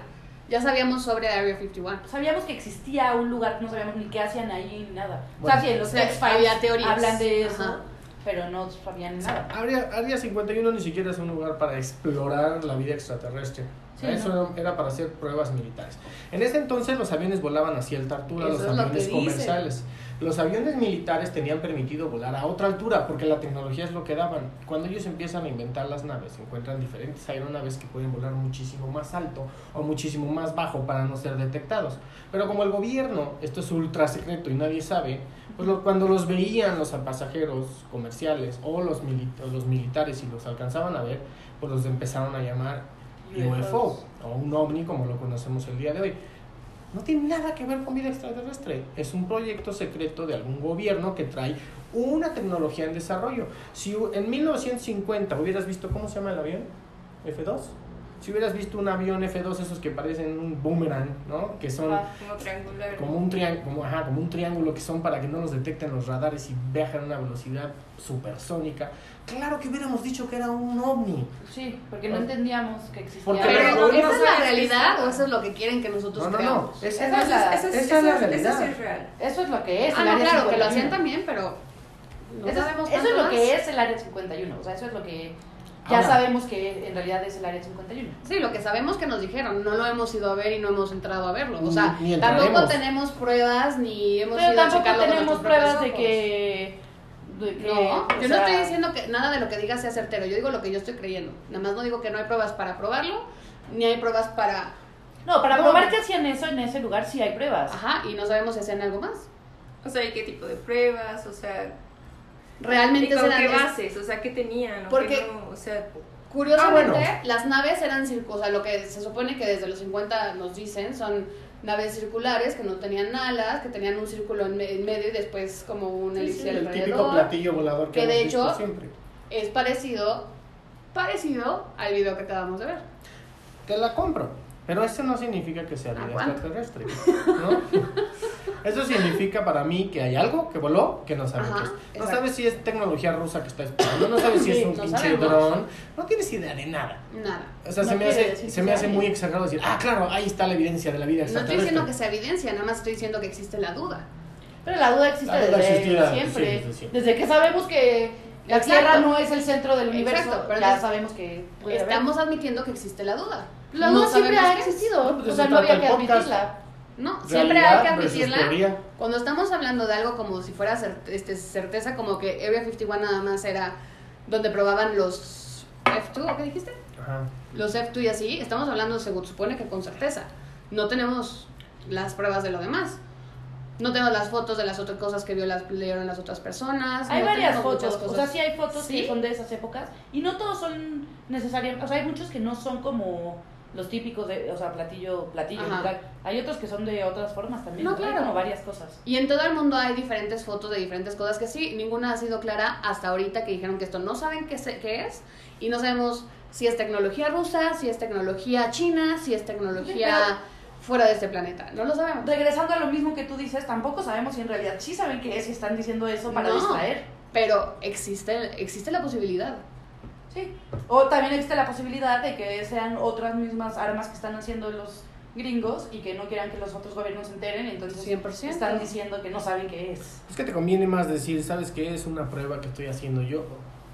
Speaker 2: ya sabíamos sobre Area 51.
Speaker 1: Sabíamos que existía un lugar, no sabíamos ni qué hacían ahí ni nada.
Speaker 3: Bueno.
Speaker 1: o sea, sí, los hablan de eso,
Speaker 2: Ajá.
Speaker 1: pero no sabían nada.
Speaker 3: Área, Área 51 ni siquiera es un lugar para explorar la vida extraterrestre.
Speaker 1: Sí,
Speaker 3: Eso
Speaker 1: no.
Speaker 3: era para hacer pruebas militares. En ese entonces los aviones volaban a cierta altura,
Speaker 2: Eso
Speaker 3: los aviones
Speaker 2: dicen.
Speaker 3: Los aviones militares tenían permitido volar a otra altura porque la tecnología es lo que daban. Cuando ellos empiezan a inventar las naves, encuentran diferentes aeronaves que pueden volar muchísimo más alto o muchísimo más bajo para no ser detectados. Pero como el gobierno, esto es ultra secreto y nadie sabe, pues lo- cuando los veían los pasajeros comerciales o los, mili- o los militares y los alcanzaban a ver, pues los empezaron a llamar UFO o un ovni como lo conocemos el día de hoy. No tiene nada que ver con vida extraterrestre. Es un proyecto secreto de algún gobierno que trae una tecnología en desarrollo. Si en 1950 hubieras visto, ¿cómo se llama el avión? F2. Si hubieras visto un avión F2, esos que parecen un boomerang, ¿no? Que son.
Speaker 4: Como triangular.
Speaker 3: como un, triángulo, como, ajá, como un triángulo que son para que no los detecten los radares y viajan a una velocidad supersónica. Claro que hubiéramos dicho que era un ovni.
Speaker 1: Sí, porque no entendíamos que existía.
Speaker 3: Porque
Speaker 2: Pero,
Speaker 3: Pero
Speaker 2: ¿esa
Speaker 3: no
Speaker 2: es la realidad o eso es lo que quieren que nosotros
Speaker 3: No, no, no.
Speaker 2: creamos?
Speaker 3: Esa
Speaker 1: Esa
Speaker 3: es
Speaker 1: la-
Speaker 4: eso,
Speaker 3: esa
Speaker 4: eso,
Speaker 3: es la
Speaker 4: eso
Speaker 3: realidad.
Speaker 4: sí es real.
Speaker 1: Eso es lo que es.
Speaker 2: Ah,
Speaker 1: el
Speaker 2: no,
Speaker 1: área
Speaker 2: claro, que lo
Speaker 1: 51.
Speaker 2: hacían también, pero no
Speaker 1: eso, eso es lo que es el área 51. O sea, eso es lo que ya
Speaker 3: Ahora.
Speaker 1: sabemos que en realidad es el área 51.
Speaker 2: Sí, lo que sabemos que nos dijeron, no lo hemos ido a ver y no hemos entrado a verlo. O sea,
Speaker 3: Ni- ni
Speaker 2: tampoco tenemos pruebas ni hemos
Speaker 1: Pero
Speaker 2: ido a
Speaker 1: tampoco
Speaker 2: checarlo con
Speaker 1: tenemos pruebas de que. de que,
Speaker 2: No, yo no estoy diciendo que nada de lo que digas sea certero, yo digo lo que yo estoy creyendo. Nada más no digo que no hay pruebas para probarlo, ni hay pruebas para...
Speaker 1: No, para
Speaker 2: No.
Speaker 1: probar que hacían eso en ese lugar sí hay pruebas.
Speaker 2: Ajá, y no sabemos si hacían algo más.
Speaker 4: O sea, ¿y qué tipo de pruebas? O sea, ¿y
Speaker 2: Realmente
Speaker 4: con
Speaker 2: eran
Speaker 4: qué
Speaker 2: es-
Speaker 4: bases? O sea, ¿qué tenían? ¿O
Speaker 2: Porque-
Speaker 4: qué no? O sea,
Speaker 2: Curiosamente,
Speaker 3: Ah, bueno.
Speaker 2: las naves eran circulares, o sea, lo que se supone que desde los 50 nos dicen son naves circulares que no tenían alas, que tenían un círculo en, me- en medio y después como un
Speaker 3: Sí,
Speaker 2: elipse
Speaker 3: sí, el típico platillo volador que,
Speaker 2: que de hecho-
Speaker 3: siempre.
Speaker 2: Es parecido, parecido al video que acabamos de ver.
Speaker 3: Te la compro. Pero eso no significa que sea vida extraterrestre. ¿no? (laughs) eso significa para mí que hay algo que voló que no sabes
Speaker 2: Ajá.
Speaker 3: No sabes si es tecnología rusa que está esperando, no sabes si
Speaker 1: Sí,
Speaker 3: es un
Speaker 2: no
Speaker 3: pinche
Speaker 2: sabemos.
Speaker 3: dron, no tienes idea de nada.
Speaker 2: Nada.
Speaker 3: O sea,
Speaker 1: No
Speaker 3: se me hace, se me hace muy exagerado decir, ah, claro, ahí está la evidencia de la vida
Speaker 2: No estoy diciendo que sea evidencia, nada más estoy diciendo que existe la duda.
Speaker 1: Pero la duda existe
Speaker 3: La duda
Speaker 1: desde
Speaker 3: existía,
Speaker 1: siempre.
Speaker 3: sí, desde siempre.
Speaker 1: Desde que sabemos que la
Speaker 2: Exacto.
Speaker 1: Tierra no es el centro del universo,
Speaker 2: Exacto, pero
Speaker 1: ya sabemos que puede haber.
Speaker 2: Estamos admitiendo que existe la duda.
Speaker 1: La
Speaker 2: No
Speaker 1: duda siempre
Speaker 2: sabemos
Speaker 1: ha existido,
Speaker 3: No, pues
Speaker 1: o sea, no había que
Speaker 3: podcast.
Speaker 1: admitirla.
Speaker 2: No, siempre hay que admitirla. Cuando estamos hablando de algo como si fuera este, certeza, como que Area 51 nada más era donde probaban los F2, ¿o qué dijiste?
Speaker 3: Ajá.
Speaker 2: Los F2 y así, estamos hablando, se supone que con certeza. No tenemos las pruebas de lo demás. No tenemos las fotos de las otras cosas que vio las, leyeron las otras personas.
Speaker 1: Hay
Speaker 2: no
Speaker 1: varias fotos, o sea, sí hay fotos
Speaker 2: ¿Sí?
Speaker 1: que son de esas épocas y no todos son necesariamente, o sea, hay muchos que no son como los típicos de, o sea, platillo, platillo. Hay otros que son de otras formas también,
Speaker 2: No,
Speaker 1: ¿no? Hay
Speaker 2: claro.
Speaker 1: como varias cosas.
Speaker 2: Y en todo el mundo hay diferentes fotos de diferentes cosas que sí, ninguna ha sido clara hasta ahorita que dijeron que esto no saben qué, se- qué es y no sabemos si es tecnología rusa, si es tecnología china, si es tecnología fuera de este planeta. No lo sabemos.
Speaker 1: Regresando a lo mismo que tú dices, tampoco sabemos si en realidad sí saben qué es y están diciendo eso para
Speaker 2: No.
Speaker 1: distraer.
Speaker 2: Pero existe, existe la posibilidad.
Speaker 1: Sí. O también existe la posibilidad de que sean otras mismas armas que están haciendo los gringos y que no quieran que los otros gobiernos se enteren, entonces
Speaker 2: 100%.
Speaker 1: están diciendo que no saben qué es.
Speaker 3: Es que te conviene más decir, ¿sabes qué? Es una prueba que estoy haciendo yo,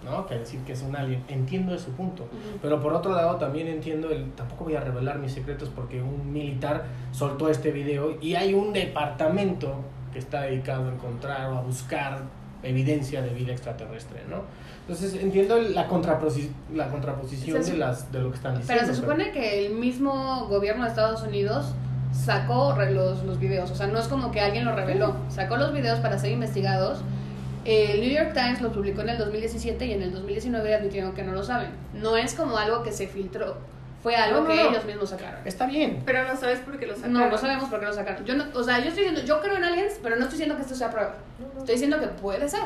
Speaker 3: ¿no? Que decir que es un alien. Entiendo ese punto. Pero por otro lado también entiendo el... Tampoco voy a revelar mis secretos porque un militar soltó este video y hay un departamento que está dedicado a encontrar o a buscar evidencia de vida extraterrestre, ¿no? Entonces entiendo la, contraposi- la contraposición de, las, de lo que están diciendo.
Speaker 2: Pero se supone que el mismo gobierno de Estados Unidos sacó los, los videos, o sea, no es como que alguien lo reveló, sacó los videos para ser investigados. El New York Times lo publicó en el 2017 y en el 2019 admitieron que no lo saben. No es como algo que se filtró, fue algo
Speaker 3: No, no,
Speaker 2: que
Speaker 3: no.
Speaker 2: ellos mismos sacaron.
Speaker 3: Está bien.
Speaker 4: Pero no sabes por qué lo sacaron.
Speaker 2: No, no sabemos por qué lo sacaron. Yo no, o sea, yo estoy diciendo, yo creo en aliens, pero no estoy diciendo que esto sea prueba. Estoy diciendo que puede ser.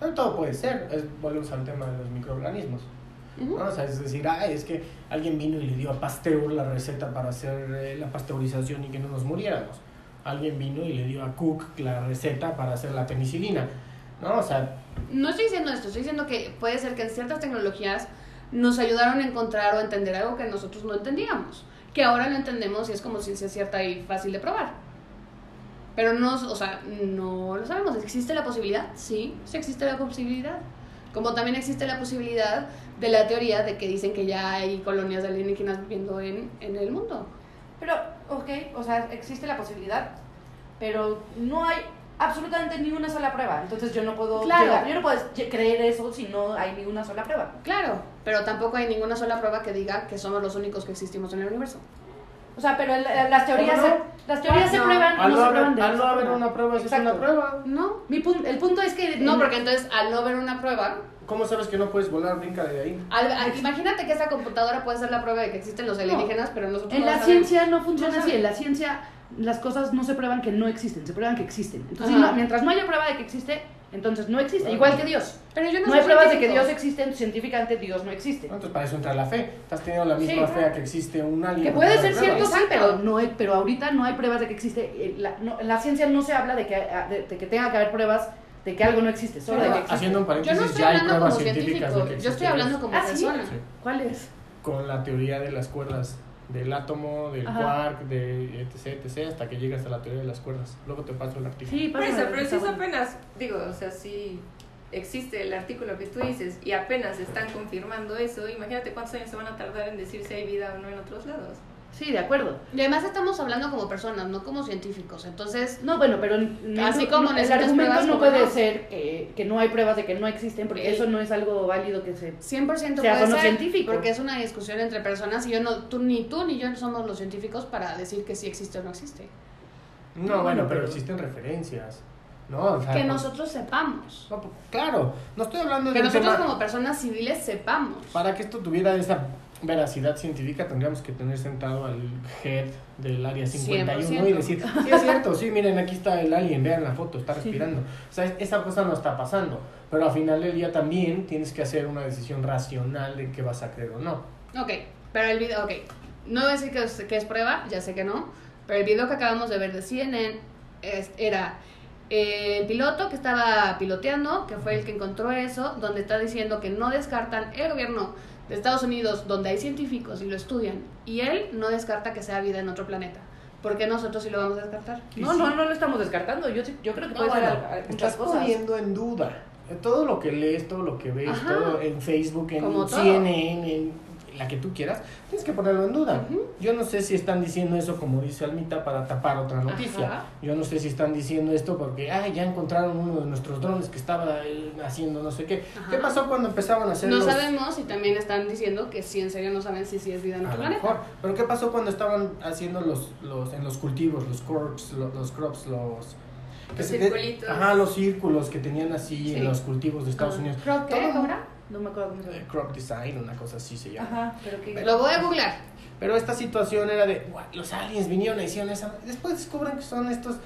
Speaker 3: Pero todo puede ser. Es, volvemos al tema de los microorganismos.
Speaker 2: Ujú.
Speaker 3: ¿no? O sea, es decir, ah, es que alguien vino y le dio a Pasteur la receta para hacer eh, la pasteurización y que no nos muriéramos. Alguien vino y le dio a Cook la receta para hacer la penicilina. ¿No? O sea,
Speaker 2: No estoy diciendo esto, estoy diciendo que puede ser que en ciertas tecnologías nos ayudaron a encontrar o entender algo que nosotros no entendíamos, que ahora lo entendemos y es como ciencia cierta y fácil de probar. Pero no, o sea, no lo sabemos. ¿Existe la posibilidad? Sí, sí existe la posibilidad. Como también existe la posibilidad de la teoría de que dicen que ya hay colonias de alienígenas viviendo en, en el mundo.
Speaker 1: Pero, ok, o sea, existe la posibilidad, pero no hay absolutamente ni una sola prueba. Entonces yo no puedo
Speaker 2: Claro.
Speaker 1: llegar- yo no puedo creer eso si no hay ni una sola prueba.
Speaker 2: Claro, pero tampoco hay ninguna sola prueba que diga que somos los únicos que existimos en el universo.
Speaker 1: O sea, pero el- las teorías, se, las teorías se prueban,
Speaker 3: al
Speaker 1: no
Speaker 3: no,
Speaker 1: se
Speaker 3: haber,
Speaker 1: prueban
Speaker 3: al no haber una prueba, sí es
Speaker 1: Exacto.
Speaker 3: una prueba.
Speaker 2: No,
Speaker 1: Mi pun- el punto es que...
Speaker 2: no, porque entonces al no ver una prueba,
Speaker 3: ¿Cómo sabes que no puedes volar? Brinca de ahí.
Speaker 2: Al- al- imagínate que esa computadora puede ser la prueba de que existen los alienígenas, pero nosotros
Speaker 1: En
Speaker 2: no
Speaker 1: la
Speaker 2: sabemos.
Speaker 1: ciencia no funciona
Speaker 2: No
Speaker 1: así. En la ciencia las cosas no se prueban que no existen, se prueban que existen. Entonces, no- mientras no haya prueba de que existe, entonces no existe.
Speaker 3: Claro.
Speaker 1: Igual que Dios.
Speaker 2: Pero yo no,
Speaker 1: No hay pruebas de que. Dios existe, científicamente Dios no existe.
Speaker 3: Entonces para eso entra la fe. Estás teniendo la misma
Speaker 1: Sí.
Speaker 3: fe a que existe un alien.
Speaker 1: Que puede
Speaker 3: hay
Speaker 1: ser cierto, sí, pero, no hay, pero ahorita no hay pruebas de que existe. eh, La, no- en la ciencia no se habla de que, ah, de, de que tenga que haber pruebas de que algo no existe, solo de que existe.
Speaker 3: Haciendo un
Speaker 2: Yo
Speaker 3: paréntesis,
Speaker 2: no estoy
Speaker 3: ya hay
Speaker 2: hablando
Speaker 3: pruebas
Speaker 2: como
Speaker 3: científicas
Speaker 2: científico,
Speaker 3: de que
Speaker 2: yo estoy hablando como
Speaker 1: ¿Ah, sí?
Speaker 2: persona.
Speaker 3: Sí.
Speaker 1: ¿Cuál es?
Speaker 3: Con la teoría de las cuerdas, del átomo, del
Speaker 1: Ajá.
Speaker 3: quark, de etc, etc, hasta que llegas a la teoría de las cuerdas. Luego te paso el artículo.
Speaker 1: Sí,
Speaker 4: eso, pero si es
Speaker 1: bueno.
Speaker 4: apenas, digo, o sea, si existe el artículo que tú dices y apenas están confirmando eso, imagínate cuántos años se van a tardar en decir si hay vida o no en otros lados.
Speaker 1: Sí, de acuerdo.
Speaker 2: Y además estamos hablando como personas, no como científicos. Entonces,
Speaker 1: No, bueno, pero
Speaker 2: Así
Speaker 1: no-
Speaker 2: como
Speaker 1: el
Speaker 2: necesitas
Speaker 1: argumento
Speaker 2: pruebas,
Speaker 1: no puede
Speaker 2: no.
Speaker 1: ser que, que no hay pruebas de que no existen, porque eso no es algo válido que se...
Speaker 2: 100%
Speaker 1: Sea,
Speaker 2: puede ser,
Speaker 1: científicos.
Speaker 2: porque es una discusión entre personas y yo no, tú ni tú ni yo somos los científicos para decir que sí existe o no existe.
Speaker 3: No,
Speaker 1: Bueno,
Speaker 3: bueno, pero
Speaker 1: pero-
Speaker 3: existen referencias. ¿no? O sea,
Speaker 2: Que
Speaker 3: pues-
Speaker 2: nosotros sepamos.
Speaker 3: no, pues, claro, no estoy hablando
Speaker 2: Que
Speaker 3: de un
Speaker 2: nosotros
Speaker 3: tema...
Speaker 2: como personas civiles sepamos.
Speaker 3: Para que esto tuviera esa veracidad científica tendríamos que tener sentado al head del área 51 y
Speaker 2: 100%.
Speaker 3: decir, sí es cierto, sí, miren, aquí está el alien, vean la foto, está respirando. O sea, esa cosa no está pasando. Pero al final del día también tienes que hacer una decisión racional de qué vas a creer o no.
Speaker 2: Ok, pero el video, ok. No voy a decir que es, que es prueba, ya sé que no. Pero el video que acabamos de ver de CNN es- era eh, el piloto que estaba piloteando, que fue el que encontró eso, donde está diciendo que no descartan el gobierno de Estados Unidos, donde hay científicos y lo estudian, y él no descarta que sea vida en otro planeta. ¿Por qué nosotros sí lo vamos a descartar?
Speaker 1: No, no, no lo estamos descartando. Yo, yo creo que
Speaker 3: No,
Speaker 1: puede ser
Speaker 3: bueno,
Speaker 1: muchas cosas.
Speaker 3: poniendo en duda todo lo que lees, todo lo que ves,
Speaker 2: Ajá.
Speaker 3: todo en Facebook, en
Speaker 2: Como todo.
Speaker 3: CNN, en la que tú quieras, tienes que ponerlo en duda. Yo no sé si están diciendo eso, como dice Almita, para tapar otra noticia.
Speaker 2: Ajá.
Speaker 3: Yo no sé si están diciendo esto porque, ay, ya encontraron uno de nuestros drones que estaba eh, haciendo no sé qué.
Speaker 2: Ajá.
Speaker 3: ¿Qué pasó cuando empezaban a hacer
Speaker 2: No
Speaker 3: los...
Speaker 2: sabemos y también están diciendo que sí, en serio no saben si sí es vida en otro planeta.
Speaker 3: Pero ¿qué pasó cuando estaban haciendo los, los en los cultivos, los crops, los, los crops, los...
Speaker 4: Los.
Speaker 3: Ajá, los círculos que tenían así
Speaker 2: Sí.
Speaker 3: en los cultivos de Estados
Speaker 2: Ah.
Speaker 3: Unidos.
Speaker 2: ¿Crop qué?
Speaker 1: No me acuerdo cómo se
Speaker 3: Eh,
Speaker 1: llama.
Speaker 3: design, una cosa así se llama.
Speaker 1: Ajá, pero que...
Speaker 2: Lo voy a googlear.
Speaker 3: Pero esta situación era de, "Guau, los aliens vinieron y hicieron esa... Después descubren que son estos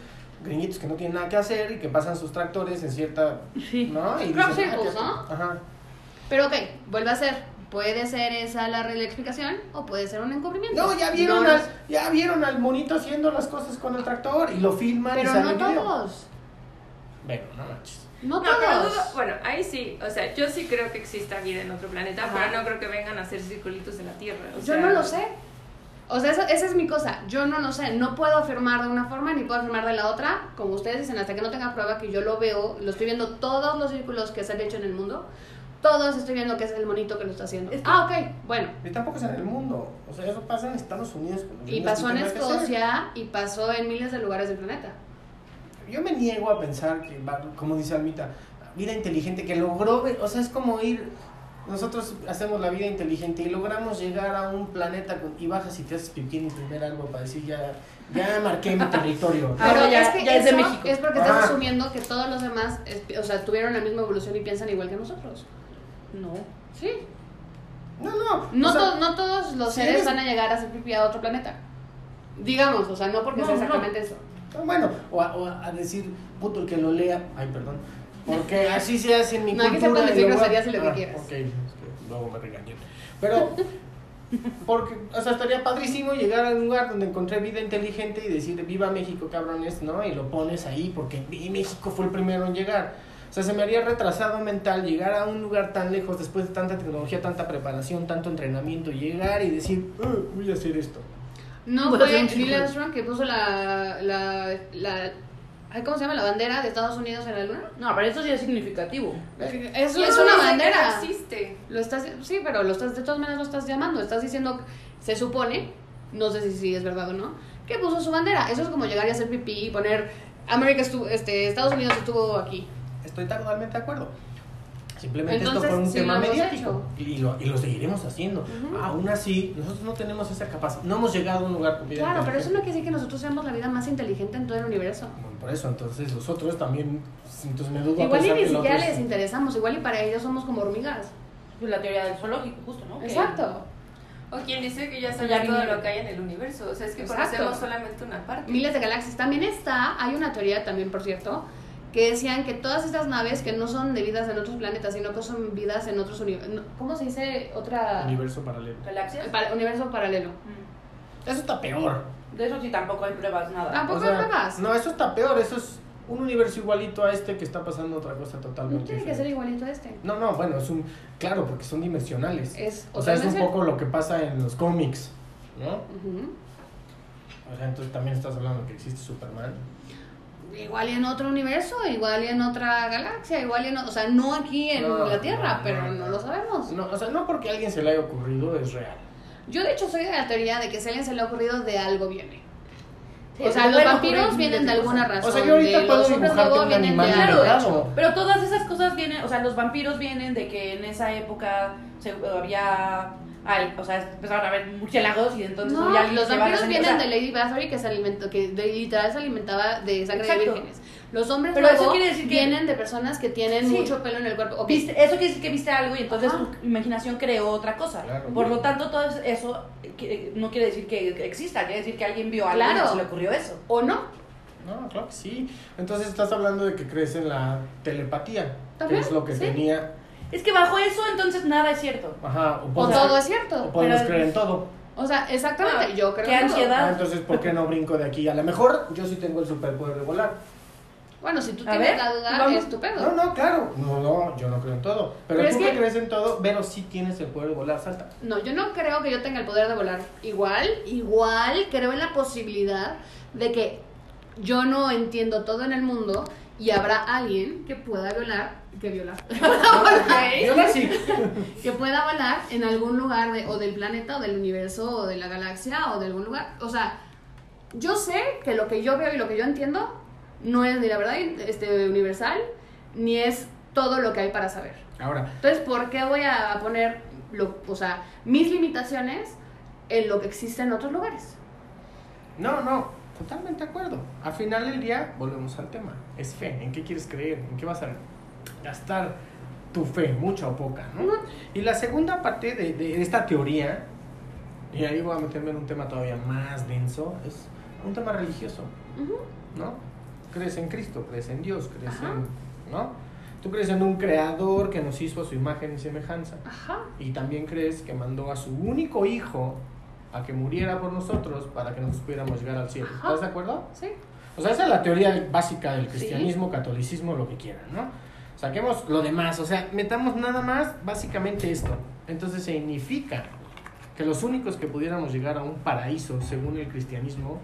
Speaker 3: gringuitos que no tienen nada que hacer y que pasan sus tractores en cierta...
Speaker 1: Sí.
Speaker 3: ¿No? Y
Speaker 2: Crop
Speaker 3: dicen, "Ah,
Speaker 2: circles,
Speaker 3: ¿qué-
Speaker 2: ¿no?
Speaker 3: Ajá.
Speaker 2: Pero ok, vuelve a ser. Puede ser esa la real explicación o puede ser un encubrimiento.
Speaker 3: No, ya vieron,
Speaker 2: No,
Speaker 3: al, ya vieron al monito haciendo las cosas con el tractor y lo filman y
Speaker 2: Pero
Speaker 3: sale
Speaker 2: no todos.
Speaker 3: Bueno, no manches.
Speaker 2: No,
Speaker 4: No, pero
Speaker 2: todos.
Speaker 4: bueno, ahí sí, o sea, yo sí creo que exista vida en otro planeta,
Speaker 2: Ajá.
Speaker 4: pero no creo que vengan a hacer circulitos en la Tierra. o
Speaker 2: Yo
Speaker 4: sea,
Speaker 2: no lo sé. O sea, eso- esa es mi cosa. Yo no lo sé. No puedo afirmar de una forma ni puedo afirmar de la otra. Como ustedes dicen, hasta que no tenga prueba que yo lo veo, lo estoy viendo todos los círculos que se han hecho en el mundo. Todos estoy viendo que es el monito que lo está haciendo.
Speaker 1: Es que-
Speaker 2: Ah, ok, bueno.
Speaker 3: Y tampoco es en el mundo. O sea, eso pasa en Estados Unidos.
Speaker 2: Y pasó en. Escocia y pasó en miles de lugares del planeta.
Speaker 3: Yo me niego a pensar que, va- como dice Almita, vida inteligente que logró, ver- o sea, es como ir, nosotros hacemos la vida inteligente y logramos llegar a un planeta con- y bajas y te haces pipí en primer algo para decir ya, ya marqué mi territorio. (laughs)
Speaker 1: Ah,
Speaker 2: Pero
Speaker 1: ya-
Speaker 2: es que
Speaker 1: ya es de
Speaker 2: eso
Speaker 1: México.
Speaker 2: es porque estás
Speaker 3: Ah.
Speaker 2: asumiendo que todos los demás, es- o sea, tuvieron la misma evolución y piensan igual que nosotros.
Speaker 1: No.
Speaker 2: Sí.
Speaker 3: No, no.
Speaker 2: No,
Speaker 3: o sea,
Speaker 2: to- no todos los seres
Speaker 3: eres-
Speaker 2: van a llegar a hacer pipí a otro planeta. Digamos, o sea, no porque
Speaker 1: No,
Speaker 2: sea
Speaker 1: no.
Speaker 2: exactamente
Speaker 3: Bueno, o a, o a decir, puto, el que lo lea. Ay, perdón. Porque (laughs) así se hace en mi
Speaker 2: No, aquí se
Speaker 3: cultura.
Speaker 2: pueden
Speaker 3: y
Speaker 2: decir
Speaker 3: lo voy a-
Speaker 2: groserías y lo que
Speaker 3: Ah,
Speaker 2: quieras.
Speaker 3: Ok, que luego me regañan. Pero, porque, o sea, estaría padrísimo llegar a un lugar donde encontré vida inteligente y decir, viva México, cabrones, ¿no? Y lo pones ahí porque México fue el primero en llegar. O sea, se me haría retrasado mental llegar a un lugar tan lejos después de tanta tecnología, tanta preparación, tanto entrenamiento, llegar y decir, "Uh, voy a hacer esto.
Speaker 2: No fue Neil. Armstrong que puso la, la, la ay, ¿cómo se llama? La bandera de Estados Unidos en la luna.
Speaker 1: No, pero eso sí es significativo.
Speaker 2: Es, es una
Speaker 4: que
Speaker 2: bandera.
Speaker 4: no existe.
Speaker 2: Lo estás, sí, pero lo estás, de todas maneras lo estás llamando. Estás diciendo, se supone, no sé si, si es verdad o no, que puso su bandera. Eso es como llegar y hacer pipí y poner, América estuvo, este, Estados Unidos estuvo aquí.
Speaker 3: Estoy totalmente de acuerdo. Simplemente
Speaker 2: Entonces,
Speaker 3: esto fue un tema mediático y lo, y lo seguiremos haciendo.
Speaker 2: Ujú.
Speaker 3: Aún así, nosotros no tenemos esa capacidad. No hemos llegado a un lugar con vida
Speaker 2: Claro, pero eso no quiere decir que nosotros seamos la vida más inteligente en todo el universo.
Speaker 3: Bueno, Por eso, entonces nosotros también, entonces me dudo a
Speaker 2: Igual y ni siquiera
Speaker 3: otros-
Speaker 2: les interesamos, igual y para ellos somos como hormigas.
Speaker 1: Pues la teoría del zoológico, justo, ¿no?
Speaker 2: Exacto.
Speaker 4: O quien dice que ya sabe todo lo que hay en el universo. O sea, es que
Speaker 2: Exacto.
Speaker 4: conocemos solamente una parte.
Speaker 2: Miles de galaxias. También está, hay una teoría también, por cierto, que decían que todas estas naves que no son de vidas en otros planetas, sino que son vidas en otros universos. ¿Cómo se dice? Otra...
Speaker 3: Universo paralelo.
Speaker 1: ¿Galaxias?
Speaker 2: universo paralelo.
Speaker 1: Mm.
Speaker 3: Eso está peor.
Speaker 1: De eso sí tampoco hay pruebas, nada.
Speaker 2: Tampoco
Speaker 3: O sea,
Speaker 2: hay pruebas.
Speaker 3: No, eso está peor. Eso es un universo igualito a este que está pasando otra cosa
Speaker 2: No
Speaker 3: totalmente
Speaker 2: tiene que ser igualito a este.
Speaker 3: No, no, bueno, es un... Claro, porque son dimensionales.
Speaker 2: Es
Speaker 3: o sea, es un poco lo que pasa en los cómics, ¿no?
Speaker 2: Ujú.
Speaker 3: O sea, entonces también estás hablando que existe Superman.
Speaker 2: Igual y en otro universo, igual y en otra galaxia, igual y en... o- O sea, no aquí en
Speaker 3: No,
Speaker 2: la Tierra,
Speaker 3: no,
Speaker 2: pero
Speaker 3: no,
Speaker 2: lo sabemos.
Speaker 3: No, o sea, no porque a alguien se le haya ocurrido es real.
Speaker 2: Yo de hecho soy de la teoría de que si a alguien se le ha ocurrido de algo viene.
Speaker 1: Sí,
Speaker 2: o sea, los vampiros vienen de
Speaker 1: de
Speaker 2: alguna razón.
Speaker 3: O sea, yo ahorita
Speaker 2: de
Speaker 3: puedo dibujarte un
Speaker 2: de
Speaker 3: animal
Speaker 2: algo.
Speaker 3: delgado.
Speaker 1: Pero todas esas cosas vienen, o sea, los vampiros vienen de que en esa época se, había, al- o sea, empezaron a haber murciélagos y entonces
Speaker 2: No,
Speaker 1: había alguien
Speaker 2: los vampiros vienen
Speaker 1: o sea,
Speaker 2: de Lady Bathory que se alimentó, que de, literal se alimentaba de sangre de
Speaker 1: Exacto.
Speaker 2: vírgenes. Los hombres
Speaker 1: Pero eso
Speaker 2: lobo
Speaker 1: quiere decir que-
Speaker 2: vienen de personas que tienen
Speaker 1: Sí.
Speaker 2: mucho pelo en el cuerpo.
Speaker 1: Viste, eso quiere decir que viste algo y entonces
Speaker 2: Ajá.
Speaker 1: tu imaginación creó otra cosa.
Speaker 3: Claro.
Speaker 1: Por lo tanto, todo eso no quiere decir que exista, quiere decir que alguien vio algo
Speaker 2: Claro.
Speaker 1: y se le ocurrió eso.
Speaker 2: ¿O no?
Speaker 3: No, claro que sí. Entonces estás hablando de que crees en la telepatía, que es lo que
Speaker 2: sí.
Speaker 3: tenía.
Speaker 1: Es que bajo eso, entonces nada es cierto.
Speaker 3: Ajá, o,
Speaker 2: O
Speaker 3: podemos-
Speaker 2: todo es
Speaker 3: o
Speaker 2: cierto.
Speaker 3: podemos
Speaker 1: pero-
Speaker 3: creer en todo.
Speaker 2: O sea, exactamente.
Speaker 1: Ah,
Speaker 2: yo creo
Speaker 1: qué
Speaker 2: en todo.
Speaker 1: ansiedad.
Speaker 3: Ah, entonces, ¿por qué no brinco de aquí? A lo mejor yo sí tengo el superpoder de volar.
Speaker 2: Bueno, si tú
Speaker 1: A
Speaker 2: tienes
Speaker 1: ver,
Speaker 2: la duda,
Speaker 1: vamos.
Speaker 2: es tu pedo.
Speaker 3: No, no, claro. No, no, yo no creo en todo. Pero,
Speaker 2: Pero
Speaker 3: tú
Speaker 2: es
Speaker 3: que
Speaker 2: que-
Speaker 3: crees en todo, pero sí tienes el poder de volar, salta.
Speaker 2: No, yo no creo que yo tenga el poder de volar. Igual, igual creo en la posibilidad de que yo no entiendo todo en el mundo y habrá alguien que pueda violar, que (laughs)
Speaker 3: no sí. (laughs)
Speaker 2: que pueda volar en algún lugar de, o del planeta o del universo o de la galaxia o de algún lugar. O sea, yo sé que lo que yo veo y lo que yo entiendo no es ni la verdad este, universal ni es todo lo que hay para saber.
Speaker 3: Ahora,
Speaker 2: Entonces, ¿por qué voy a poner lo, o sea, mis limitaciones en lo que existe en otros lugares?
Speaker 3: no, no, totalmente de acuerdo. Al final del día, volvemos al tema. Es fe. ¿En qué quieres creer? ¿En qué vas a gastar tu fe? Mucha o poca, ¿no? Y la segunda parte de, de esta teoría, y ahí voy a meterme en un tema todavía más denso, es un tema religioso. ¿no? Crees en Cristo, crees en Dios, crees
Speaker 2: Ajá.
Speaker 3: en... ¿no? Tú crees en un creador que nos hizo a su imagen y semejanza.
Speaker 2: Ajá.
Speaker 3: Y también crees que mandó a su único hijo a que muriera por nosotros para que nosotros pudiéramos llegar al cielo.
Speaker 2: Ajá.
Speaker 3: ¿Estás de acuerdo?
Speaker 2: Sí.
Speaker 3: O sea, esa es la teoría básica del cristianismo, catolicismo, lo que quieran, ¿no? Saquemos lo demás, o sea, metamos nada más, básicamente esto. Entonces significa que los únicos que pudiéramos llegar a un paraíso, según el cristianismo,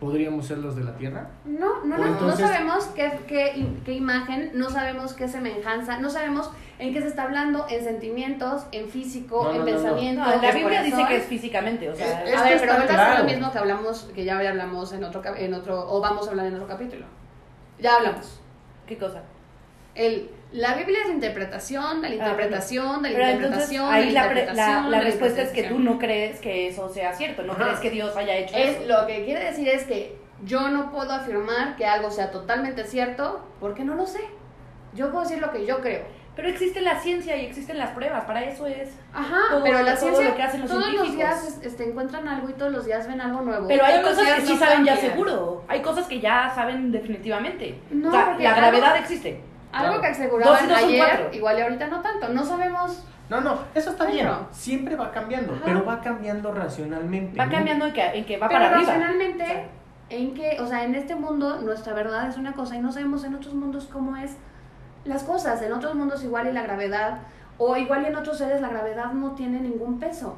Speaker 3: podríamos ser los de la tierra.
Speaker 2: No, no, no,
Speaker 3: entonces-
Speaker 2: no sabemos qué, qué, qué imagen, no sabemos qué semejanza, no sabemos en qué se está hablando, en sentimientos, en físico,
Speaker 3: No,
Speaker 2: en
Speaker 3: no, no, no.
Speaker 2: pensamiento.
Speaker 1: No, la Biblia dice que es físicamente, o sea,
Speaker 3: Es-
Speaker 2: A ver, pero
Speaker 3: claro.
Speaker 2: lo mismo que hablamos, que ya hablamos en otro, en otro, o vamos a hablar en otro capítulo. Ya hablamos.
Speaker 1: ¿qué cosa?
Speaker 2: El, la Biblia es la interpretación, de la interpretación, de la
Speaker 1: Pero
Speaker 2: interpretación.
Speaker 1: ahí la,
Speaker 2: interpretación,
Speaker 1: la,
Speaker 2: de
Speaker 1: la respuesta es que tú no crees que eso sea cierto, no
Speaker 3: Ajá.
Speaker 1: crees que Dios haya hecho
Speaker 2: Es,
Speaker 1: eso.
Speaker 2: lo que quiere decir es que yo no puedo afirmar que algo sea totalmente cierto porque no lo sé. Yo puedo decir lo que yo creo.
Speaker 1: Pero existe la ciencia y existen las pruebas, para eso es.
Speaker 2: Ajá,
Speaker 1: Todo-
Speaker 2: pero la
Speaker 1: todo
Speaker 2: ciencia
Speaker 1: lo que hacen los
Speaker 2: todos los
Speaker 1: científicos.
Speaker 2: días es- este, encuentran algo y todos los días ven algo nuevo.
Speaker 1: Pero hay
Speaker 4: Todos los
Speaker 1: cosas que sí
Speaker 4: no
Speaker 1: saben ya
Speaker 4: cambian.
Speaker 1: seguro. Hay cosas que ya saben definitivamente.
Speaker 2: No,
Speaker 1: o sea, la
Speaker 2: algo-
Speaker 1: gravedad existe.
Speaker 2: Algo que
Speaker 1: Dos y
Speaker 2: aseguraban
Speaker 1: dos
Speaker 2: ayer, igual y ahorita no tanto. No sabemos.
Speaker 3: No, no, eso está bien. Siempre va cambiando,
Speaker 2: Ajá.
Speaker 3: pero va cambiando racionalmente.
Speaker 1: Va
Speaker 3: ¿no?
Speaker 1: cambiando en que, en que va
Speaker 2: pero
Speaker 1: para arriba.
Speaker 2: racionalmente,
Speaker 1: O sea,
Speaker 2: en que, o sea, en este mundo nuestra verdad es una cosa y no sabemos en otros mundos cómo es las cosas. En otros mundos igual y la gravedad, o igual y en otros seres la gravedad no tiene ningún peso.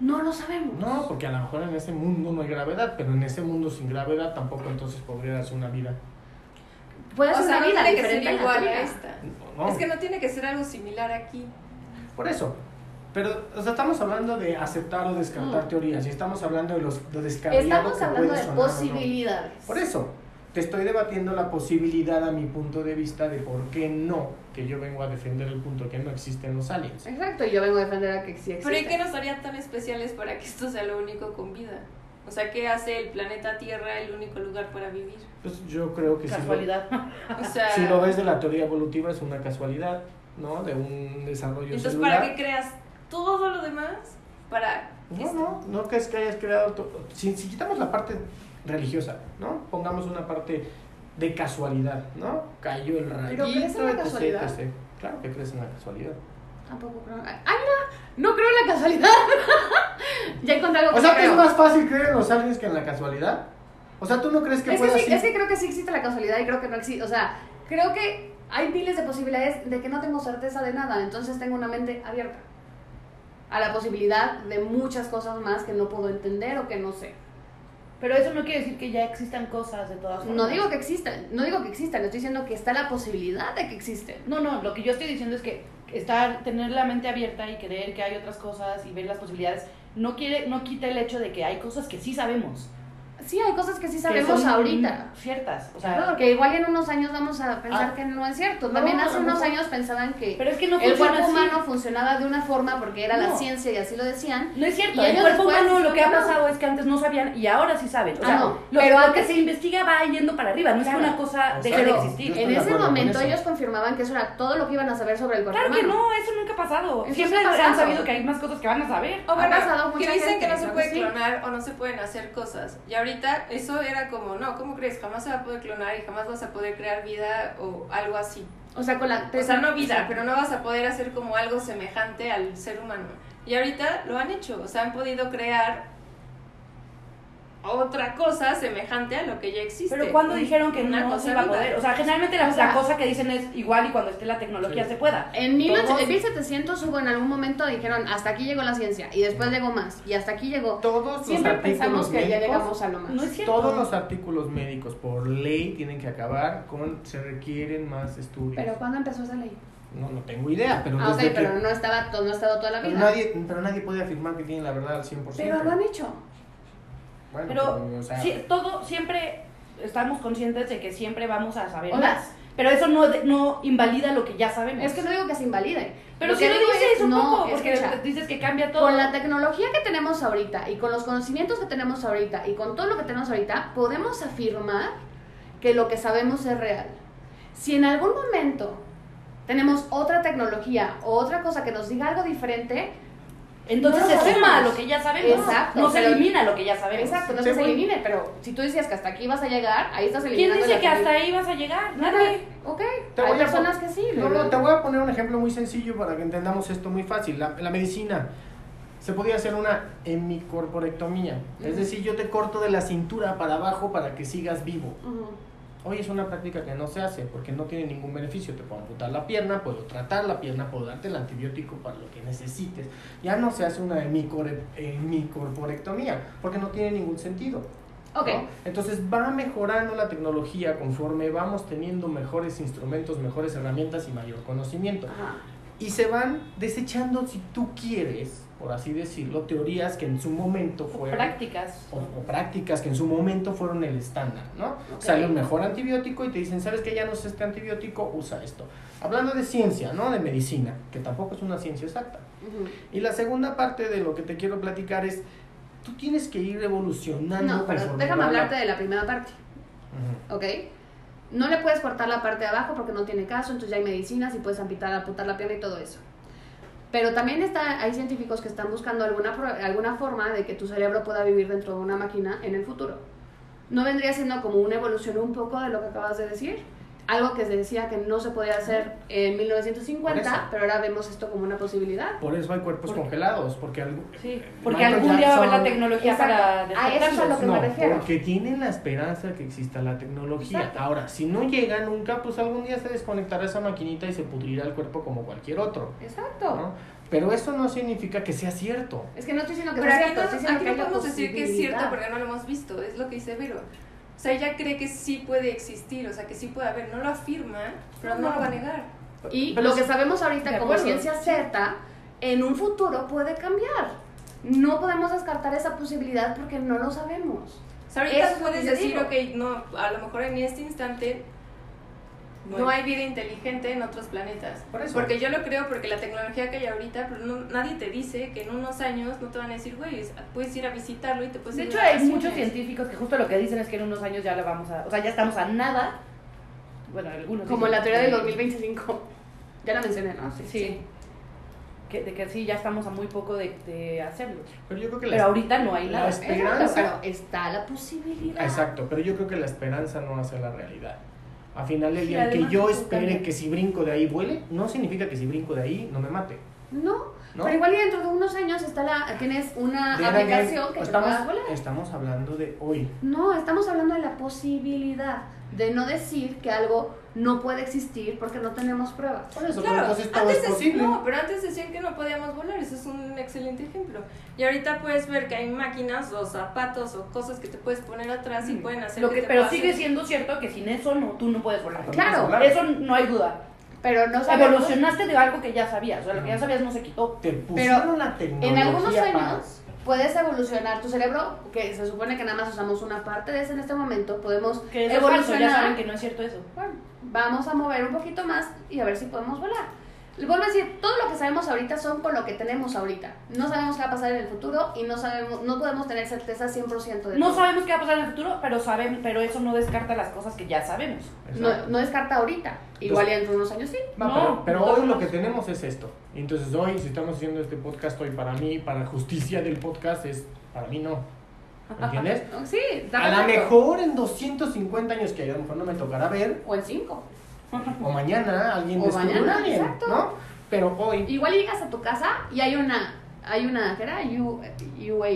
Speaker 2: No lo sabemos.
Speaker 3: No, porque a lo mejor en ese mundo no hay gravedad, pero en ese mundo sin gravedad tampoco entonces podría darse una vida.
Speaker 2: Puede
Speaker 4: O
Speaker 2: ser
Speaker 4: sea,
Speaker 2: una
Speaker 4: no
Speaker 2: vida
Speaker 4: tiene que ser
Speaker 2: diferente a la
Speaker 4: igual a esta.
Speaker 3: No,
Speaker 4: Es que no tiene que ser algo similar aquí.
Speaker 3: Por eso. Pero, o sea, estamos hablando de aceptar o descartar
Speaker 2: Mm.
Speaker 3: teorías y estamos hablando de los de
Speaker 2: Estamos
Speaker 3: que
Speaker 2: hablando de
Speaker 3: sonar
Speaker 2: posibilidades.
Speaker 3: Por eso, te estoy debatiendo la posibilidad a mi punto de vista de por qué no, que yo vengo a defender el punto que no existen los aliens.
Speaker 2: Exacto, y yo vengo a defender a que sí existe.
Speaker 4: Pero ¿y qué nos haría tan especiales para que esto sea lo único con vida? O sea, ¿qué hace el planeta Tierra el único lugar para vivir?
Speaker 3: Pues yo creo que si lo,
Speaker 1: Casualidad.
Speaker 4: O sea,
Speaker 3: si lo ves de la teoría evolutiva es una casualidad, ¿no? De un desarrollo
Speaker 4: entonces
Speaker 3: celular.
Speaker 4: ¿para qué creas todo lo demás? Para
Speaker 3: No, no, no que es que hayas creado... to- Si, si quitamos la parte religiosa, ¿no? Pongamos una parte de casualidad, ¿no? Cayó el rayo.
Speaker 2: ¿Pero crees en la casualidad?
Speaker 3: Claro que crees en la casualidad.
Speaker 2: Tampoco creo. ¡Ay, mira! No creo en la casualidad. (laughs) encontré algo que
Speaker 3: O sea, que es
Speaker 2: creo.
Speaker 3: más fácil creer en los aliens que en la casualidad. O sea, ¿tú no crees que
Speaker 2: Es que,
Speaker 3: pueda
Speaker 2: sí,
Speaker 3: ser-
Speaker 2: es que creo que sí existe la casualidad y creo que no existe. O sea, creo que hay miles de posibilidades de que no tengo certeza de nada. Entonces tengo una mente abierta a la posibilidad de muchas cosas más que no puedo entender o que no sé.
Speaker 1: Pero eso no quiere decir que ya existan cosas de todas formas.
Speaker 2: No digo que existan, no digo que existan, estoy diciendo que está la posibilidad de que existen.
Speaker 1: No, no, lo que yo estoy diciendo es que estar, tener la mente abierta y creer que hay otras cosas y ver las posibilidades no quiere, no quita el hecho de que hay cosas que sí sabemos.
Speaker 2: Sí, hay cosas que sí
Speaker 1: que
Speaker 2: sabemos ahorita.
Speaker 1: Ciertas. O sea,
Speaker 2: Claro, que igual en unos años vamos a pensar
Speaker 3: Ah.
Speaker 2: que no es cierto. También
Speaker 3: a
Speaker 2: hace unos años pensaban que
Speaker 1: pero es que no
Speaker 2: el cuerpo
Speaker 1: así.
Speaker 2: humano funcionaba de una forma porque era la ciencia y así lo decían.
Speaker 1: No es cierto,
Speaker 2: Y
Speaker 1: el cuerpo
Speaker 2: después
Speaker 1: humano lo que ha pasado es que antes no sabían y ahora sí saben. O
Speaker 2: Ah,
Speaker 1: sea,
Speaker 2: no,
Speaker 1: lo,
Speaker 2: pero
Speaker 1: lo
Speaker 2: antes-
Speaker 1: que se investiga va yendo para arriba, no es
Speaker 2: Claro.
Speaker 1: que una cosa
Speaker 3: sea,
Speaker 1: de existir.
Speaker 2: en ese momento ellos confirmaban que eso era todo lo que iban a saber sobre el cuerpo
Speaker 1: Claro que
Speaker 2: humano.
Speaker 1: no, eso nunca ha pasado.
Speaker 2: Eso
Speaker 1: Siempre han sabido que hay más cosas que van a saber.
Speaker 4: O bueno,
Speaker 2: pasado
Speaker 4: que
Speaker 2: mucha
Speaker 4: dicen
Speaker 2: gente,
Speaker 4: que no se
Speaker 2: claro
Speaker 4: puede
Speaker 2: que
Speaker 4: clonar o no se pueden hacer cosas. Y ahorita eso era como, no, ¿cómo crees? Jamás se va a poder clonar y jamás vas a poder crear vida o algo así.
Speaker 2: O sea, con la
Speaker 4: O sea, no vida, pero no vas a poder hacer como algo semejante al ser humano. Y ahorita lo han hecho, o sea, han podido crear otra cosa semejante a lo que ya existe.
Speaker 1: Pero cuando dijeron que
Speaker 4: una
Speaker 1: no
Speaker 4: cosa
Speaker 1: se iba a poder. O sea, generalmente la,
Speaker 2: O sea-
Speaker 1: la cosa que dicen es igual y cuando esté la tecnología
Speaker 3: Sí.
Speaker 1: se pueda.
Speaker 2: En 1800
Speaker 1: Todos-
Speaker 2: en 1700 hubo en algún momento dijeron hasta aquí llegó la ciencia y después llegó más y hasta aquí llegó.
Speaker 3: Todos los
Speaker 2: Siempre
Speaker 3: artículos
Speaker 2: pensamos que ya
Speaker 3: médicos-
Speaker 2: llegamos a lo más.
Speaker 1: No es cierto.
Speaker 3: Todos los artículos médicos por ley tienen que acabar con se requieren más estudios.
Speaker 2: Pero ¿cuándo empezó esa ley?
Speaker 3: no, no tengo idea, pero
Speaker 2: Ah, ok,
Speaker 3: desde que-
Speaker 2: pero no estaba no ha estado toda la
Speaker 3: pero
Speaker 2: vida.
Speaker 3: nadie, pero nadie puede afirmar que tienen la verdad al 100%.
Speaker 2: Pero lo han hecho.
Speaker 3: Bueno,
Speaker 1: Pero
Speaker 3: o sea,
Speaker 1: sí, todo, siempre estamos conscientes de que siempre vamos a saber
Speaker 2: O sea,
Speaker 1: más. Pero eso no, no invalida lo que ya sabemos.
Speaker 2: Es que no digo que se invalide.
Speaker 1: pero
Speaker 2: que
Speaker 1: lo dices
Speaker 2: es,
Speaker 1: un
Speaker 2: no,
Speaker 1: poco, porque
Speaker 2: escucha,
Speaker 1: dices que cambia todo.
Speaker 2: Con la tecnología que tenemos ahorita y con los conocimientos que tenemos ahorita y con todo lo que tenemos ahorita, podemos afirmar que lo que sabemos es real. Si en algún momento tenemos otra tecnología o otra cosa que nos diga algo diferente,
Speaker 1: Entonces
Speaker 2: no
Speaker 1: se suma a lo que ya sabemos.
Speaker 2: Exacto,
Speaker 1: No se
Speaker 2: pero-
Speaker 1: elimina lo que ya sabemos.
Speaker 2: exacto, no es se
Speaker 3: bueno.
Speaker 2: elimine, pero si tú decías que hasta aquí vas a llegar, ahí estás
Speaker 1: ¿Quién
Speaker 2: eliminando
Speaker 1: dice
Speaker 2: la
Speaker 1: que hasta ahí vas a llegar? Nadie.
Speaker 2: Ok,
Speaker 3: Te
Speaker 2: hay personas que sí.
Speaker 3: No, no, te voy a poner un ejemplo muy sencillo para que entendamos esto muy fácil. La, la medicina. Se podía hacer una hemicorporectomía. Es
Speaker 2: Ujú.
Speaker 3: decir, yo te corto de la cintura para abajo para que sigas vivo.
Speaker 2: Ujú.
Speaker 3: Hoy es una práctica que no se hace porque no tiene ningún beneficio. Te puedo amputar la pierna, puedo tratar la pierna, puedo darte el antibiótico para lo que necesites. Ya no se hace una hemicorporectomía porque no tiene ningún sentido.
Speaker 2: Ok.
Speaker 3: ¿no? Entonces va mejorando la tecnología conforme vamos teniendo mejores instrumentos, mejores herramientas y mayor conocimiento.
Speaker 2: Ajá.
Speaker 3: Y se van desechando, si tú quieres, por así decirlo, teorías que en su momento fueron...
Speaker 1: Prácticas.
Speaker 3: O, o prácticas que en su momento fueron el estándar, ¿no?
Speaker 2: Ok.
Speaker 3: Sale un mejor antibiótico y te dicen, ¿sabes que ya no es este antibiótico? Usa esto. Hablando de ciencia, ¿no? De medicina, que tampoco es una ciencia exacta. Y la segunda parte de lo que te quiero platicar es, tú tienes que ir evolucionando.
Speaker 2: No, pero déjame
Speaker 3: la-
Speaker 2: hablarte de la primera parte,
Speaker 3: Ujú.
Speaker 2: ¿ok? No le puedes cortar la parte de abajo porque no tiene caso, entonces ya hay medicinas y puedes amputar, amputar la pierna y todo eso. Pero también está, hay científicos que están buscando alguna, alguna forma de que tu cerebro pueda vivir dentro de una máquina en el futuro. ¿No vendría siendo como una evolución un poco de lo que acabas de decir? Algo que se decía que no se podía hacer en
Speaker 3: Por
Speaker 2: 1950,
Speaker 3: eso.
Speaker 2: pero ahora vemos esto como una posibilidad.
Speaker 3: Por eso hay cuerpos
Speaker 1: Porque-
Speaker 3: congelados, porque, algo-
Speaker 1: Sí, porque
Speaker 3: Michael
Speaker 1: algún día va a haber la tecnología
Speaker 2: Exacto.
Speaker 1: para
Speaker 2: A eso es a lo que me
Speaker 3: no,
Speaker 2: refiero.
Speaker 3: porque tienen la esperanza de que exista la tecnología.
Speaker 2: Exacto.
Speaker 3: Ahora, si no llega nunca, pues algún día se desconectará esa maquinita y se pudrirá el cuerpo como cualquier otro.
Speaker 2: Exacto.
Speaker 3: ¿no? Pero eso no significa que sea cierto.
Speaker 2: Es que no estoy diciendo que
Speaker 4: Pero
Speaker 2: sea
Speaker 4: aquí
Speaker 2: cierto,
Speaker 4: no, aquí
Speaker 2: que
Speaker 4: no podemos decir que es cierto porque no lo hemos visto, es lo que dice Vero. O sea, ella cree que sí puede existir, o sea, que sí puede haber, no lo afirma, pero no lo va a negar.
Speaker 2: Y
Speaker 3: Pero
Speaker 2: lo
Speaker 3: es-
Speaker 2: que sabemos ahorita como
Speaker 1: acuerdo,
Speaker 2: ciencia cierta, en un futuro puede cambiar. No podemos descartar esa posibilidad porque no lo sabemos.
Speaker 4: O sea, ahorita
Speaker 2: Eso
Speaker 4: puedes decir,
Speaker 2: digo.
Speaker 4: ok, no, a lo mejor en este instante no hay vida inteligente en otros planetas.
Speaker 3: Por eso.
Speaker 4: Porque yo lo creo, porque la tecnología que hay ahorita, pero no- nadie te dice que en unos años no te van a decir, güey, es- puedes ir a visitarlo y te puedes
Speaker 1: De hecho,
Speaker 4: de
Speaker 1: hay
Speaker 4: vacaciones".
Speaker 1: muchos científicos que justo lo que dicen es que en unos años ya le vamos a... O sea, ya estamos a nada. Bueno, algunos
Speaker 2: Como
Speaker 1: dicen
Speaker 2: la teoría del
Speaker 1: que-
Speaker 2: 2025. Ya la mencioné, ¿no?
Speaker 1: Sí. Que, de que sí, ya estamos a muy poco de, de hacerlo.
Speaker 3: Pero yo creo que
Speaker 1: Pero
Speaker 3: la,
Speaker 1: ahorita no hay
Speaker 3: la
Speaker 1: nada.
Speaker 3: esperanza...
Speaker 2: Pero está la posibilidad.
Speaker 3: Exacto, pero yo creo que la esperanza no hace la realidad. A final del día, que yo espere que si brinco de ahí vuele, no significa que si brinco de ahí no me mate.
Speaker 2: No,
Speaker 3: ¿No?
Speaker 2: pero igual y dentro de unos años está la, tienes una
Speaker 3: De
Speaker 2: aplicación que
Speaker 3: estamos,
Speaker 2: volar.
Speaker 3: estamos hablando de hoy.
Speaker 2: No, estamos hablando de la posibilidad de no decir que algo no puede existir porque no tenemos pruebas.
Speaker 3: Por eso, pero
Speaker 4: Claro,
Speaker 3: entonces todo
Speaker 4: antes
Speaker 3: es posible.
Speaker 4: no, pero antes decían que no podíamos volar, eso es un excelente ejemplo. Y ahorita puedes ver que hay máquinas o zapatos o cosas que te puedes poner atrás y pueden hacer
Speaker 1: Lo
Speaker 4: que
Speaker 1: que,
Speaker 4: te
Speaker 1: pero sigue
Speaker 4: hacer-
Speaker 1: siendo cierto que sin eso no, tú no puedes volar.
Speaker 2: Claro,
Speaker 3: volar.
Speaker 1: Eso no hay duda.
Speaker 2: Pero no sabemos.
Speaker 1: Evolucionaste de algo que ya sabías. O sea, lo que ya sabías no se quitó.
Speaker 3: Te pusieron la
Speaker 2: En
Speaker 3: tecnología
Speaker 2: algunos
Speaker 3: para-
Speaker 2: años puedes evolucionar tu cerebro, que se supone que nada más usamos una parte de ese en este momento, podemos
Speaker 1: Que es falso,
Speaker 2: evolucionar.
Speaker 1: ya saben que no es cierto eso.
Speaker 2: Bueno, vamos a mover un poquito más y a ver si podemos volar. Les vuelvo a decir, todo lo que sabemos ahorita son con lo que tenemos ahorita. No sabemos qué va a pasar en el futuro y no sabemos, no podemos tener certeza 100% de
Speaker 1: No
Speaker 2: todo.
Speaker 1: sabemos qué va a pasar en el futuro, pero saben, pero eso no descarta las cosas que ya sabemos.
Speaker 2: No, no descarta ahorita. Igual ya dentro de unos años sí.
Speaker 3: Va,
Speaker 1: No,
Speaker 3: pero, pero
Speaker 1: no,
Speaker 3: hoy lo que tenemos es esto. Entonces hoy, si estamos haciendo este podcast hoy para mí, para justicia del podcast, es para mí no. ¿Me entiendes? (laughs)
Speaker 2: Sí,
Speaker 3: A lo
Speaker 2: perfecto.
Speaker 3: mejor en 250 años que a lo mejor no me tocará ver,
Speaker 2: O en 5.
Speaker 3: O mañana alguien
Speaker 2: O
Speaker 3: descubre
Speaker 2: mañana, exacto.
Speaker 3: ¿no? Pero hoy,
Speaker 2: Igual llegas a tu casa y hay una, hay una, ¿qué era? U, UA,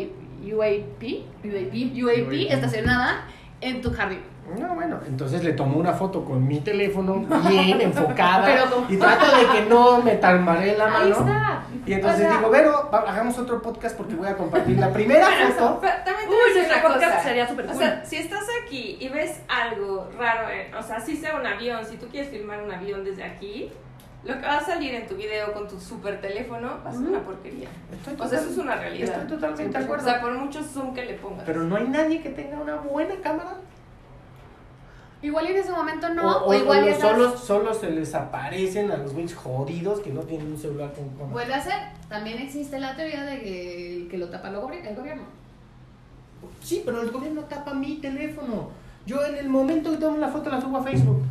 Speaker 2: UAP, UAP, UAP estacionada en tu jardín.
Speaker 3: No, bueno, entonces le tomo una foto con mi teléfono bien (laughs) enfocada
Speaker 2: Pero con-
Speaker 3: y trato de que no me talmaré la
Speaker 2: Ahí
Speaker 3: mano.
Speaker 2: está.
Speaker 3: Y entonces
Speaker 2: O sea,
Speaker 3: digo, Vero, va- hagamos otro podcast porque voy a compartir la (laughs) primera foto.
Speaker 4: Pero también
Speaker 1: Uy,
Speaker 4: una
Speaker 1: podcast
Speaker 4: cosa.
Speaker 1: sería súper
Speaker 4: O
Speaker 1: cool.
Speaker 4: sea, si estás aquí y ves algo raro, en- o sea, si sea un avión, si tú quieres filmar un avión desde aquí, lo que va a salir en tu video con tu super teléfono va a ser una porquería.
Speaker 3: Estoy
Speaker 4: O sea, eso es una realidad.
Speaker 3: Estoy totalmente de
Speaker 4: O
Speaker 3: acuerdo.
Speaker 4: sea, por mucho zoom que le pongas.
Speaker 3: Pero no hay nadie que tenga una buena cámara.
Speaker 2: Igual y en ese momento no,
Speaker 3: o,
Speaker 2: o, igual
Speaker 3: los
Speaker 2: estás-
Speaker 3: solo, se les aparecen a los güeyes jodidos que no tienen un celular con cámara.
Speaker 2: Vuelve a ser. También existe la teoría de que el que lo tapa lo el gobierno.
Speaker 3: Sí, pero el gobierno tapa mi teléfono. Yo en el momento que tomo la foto la subo a Facebook.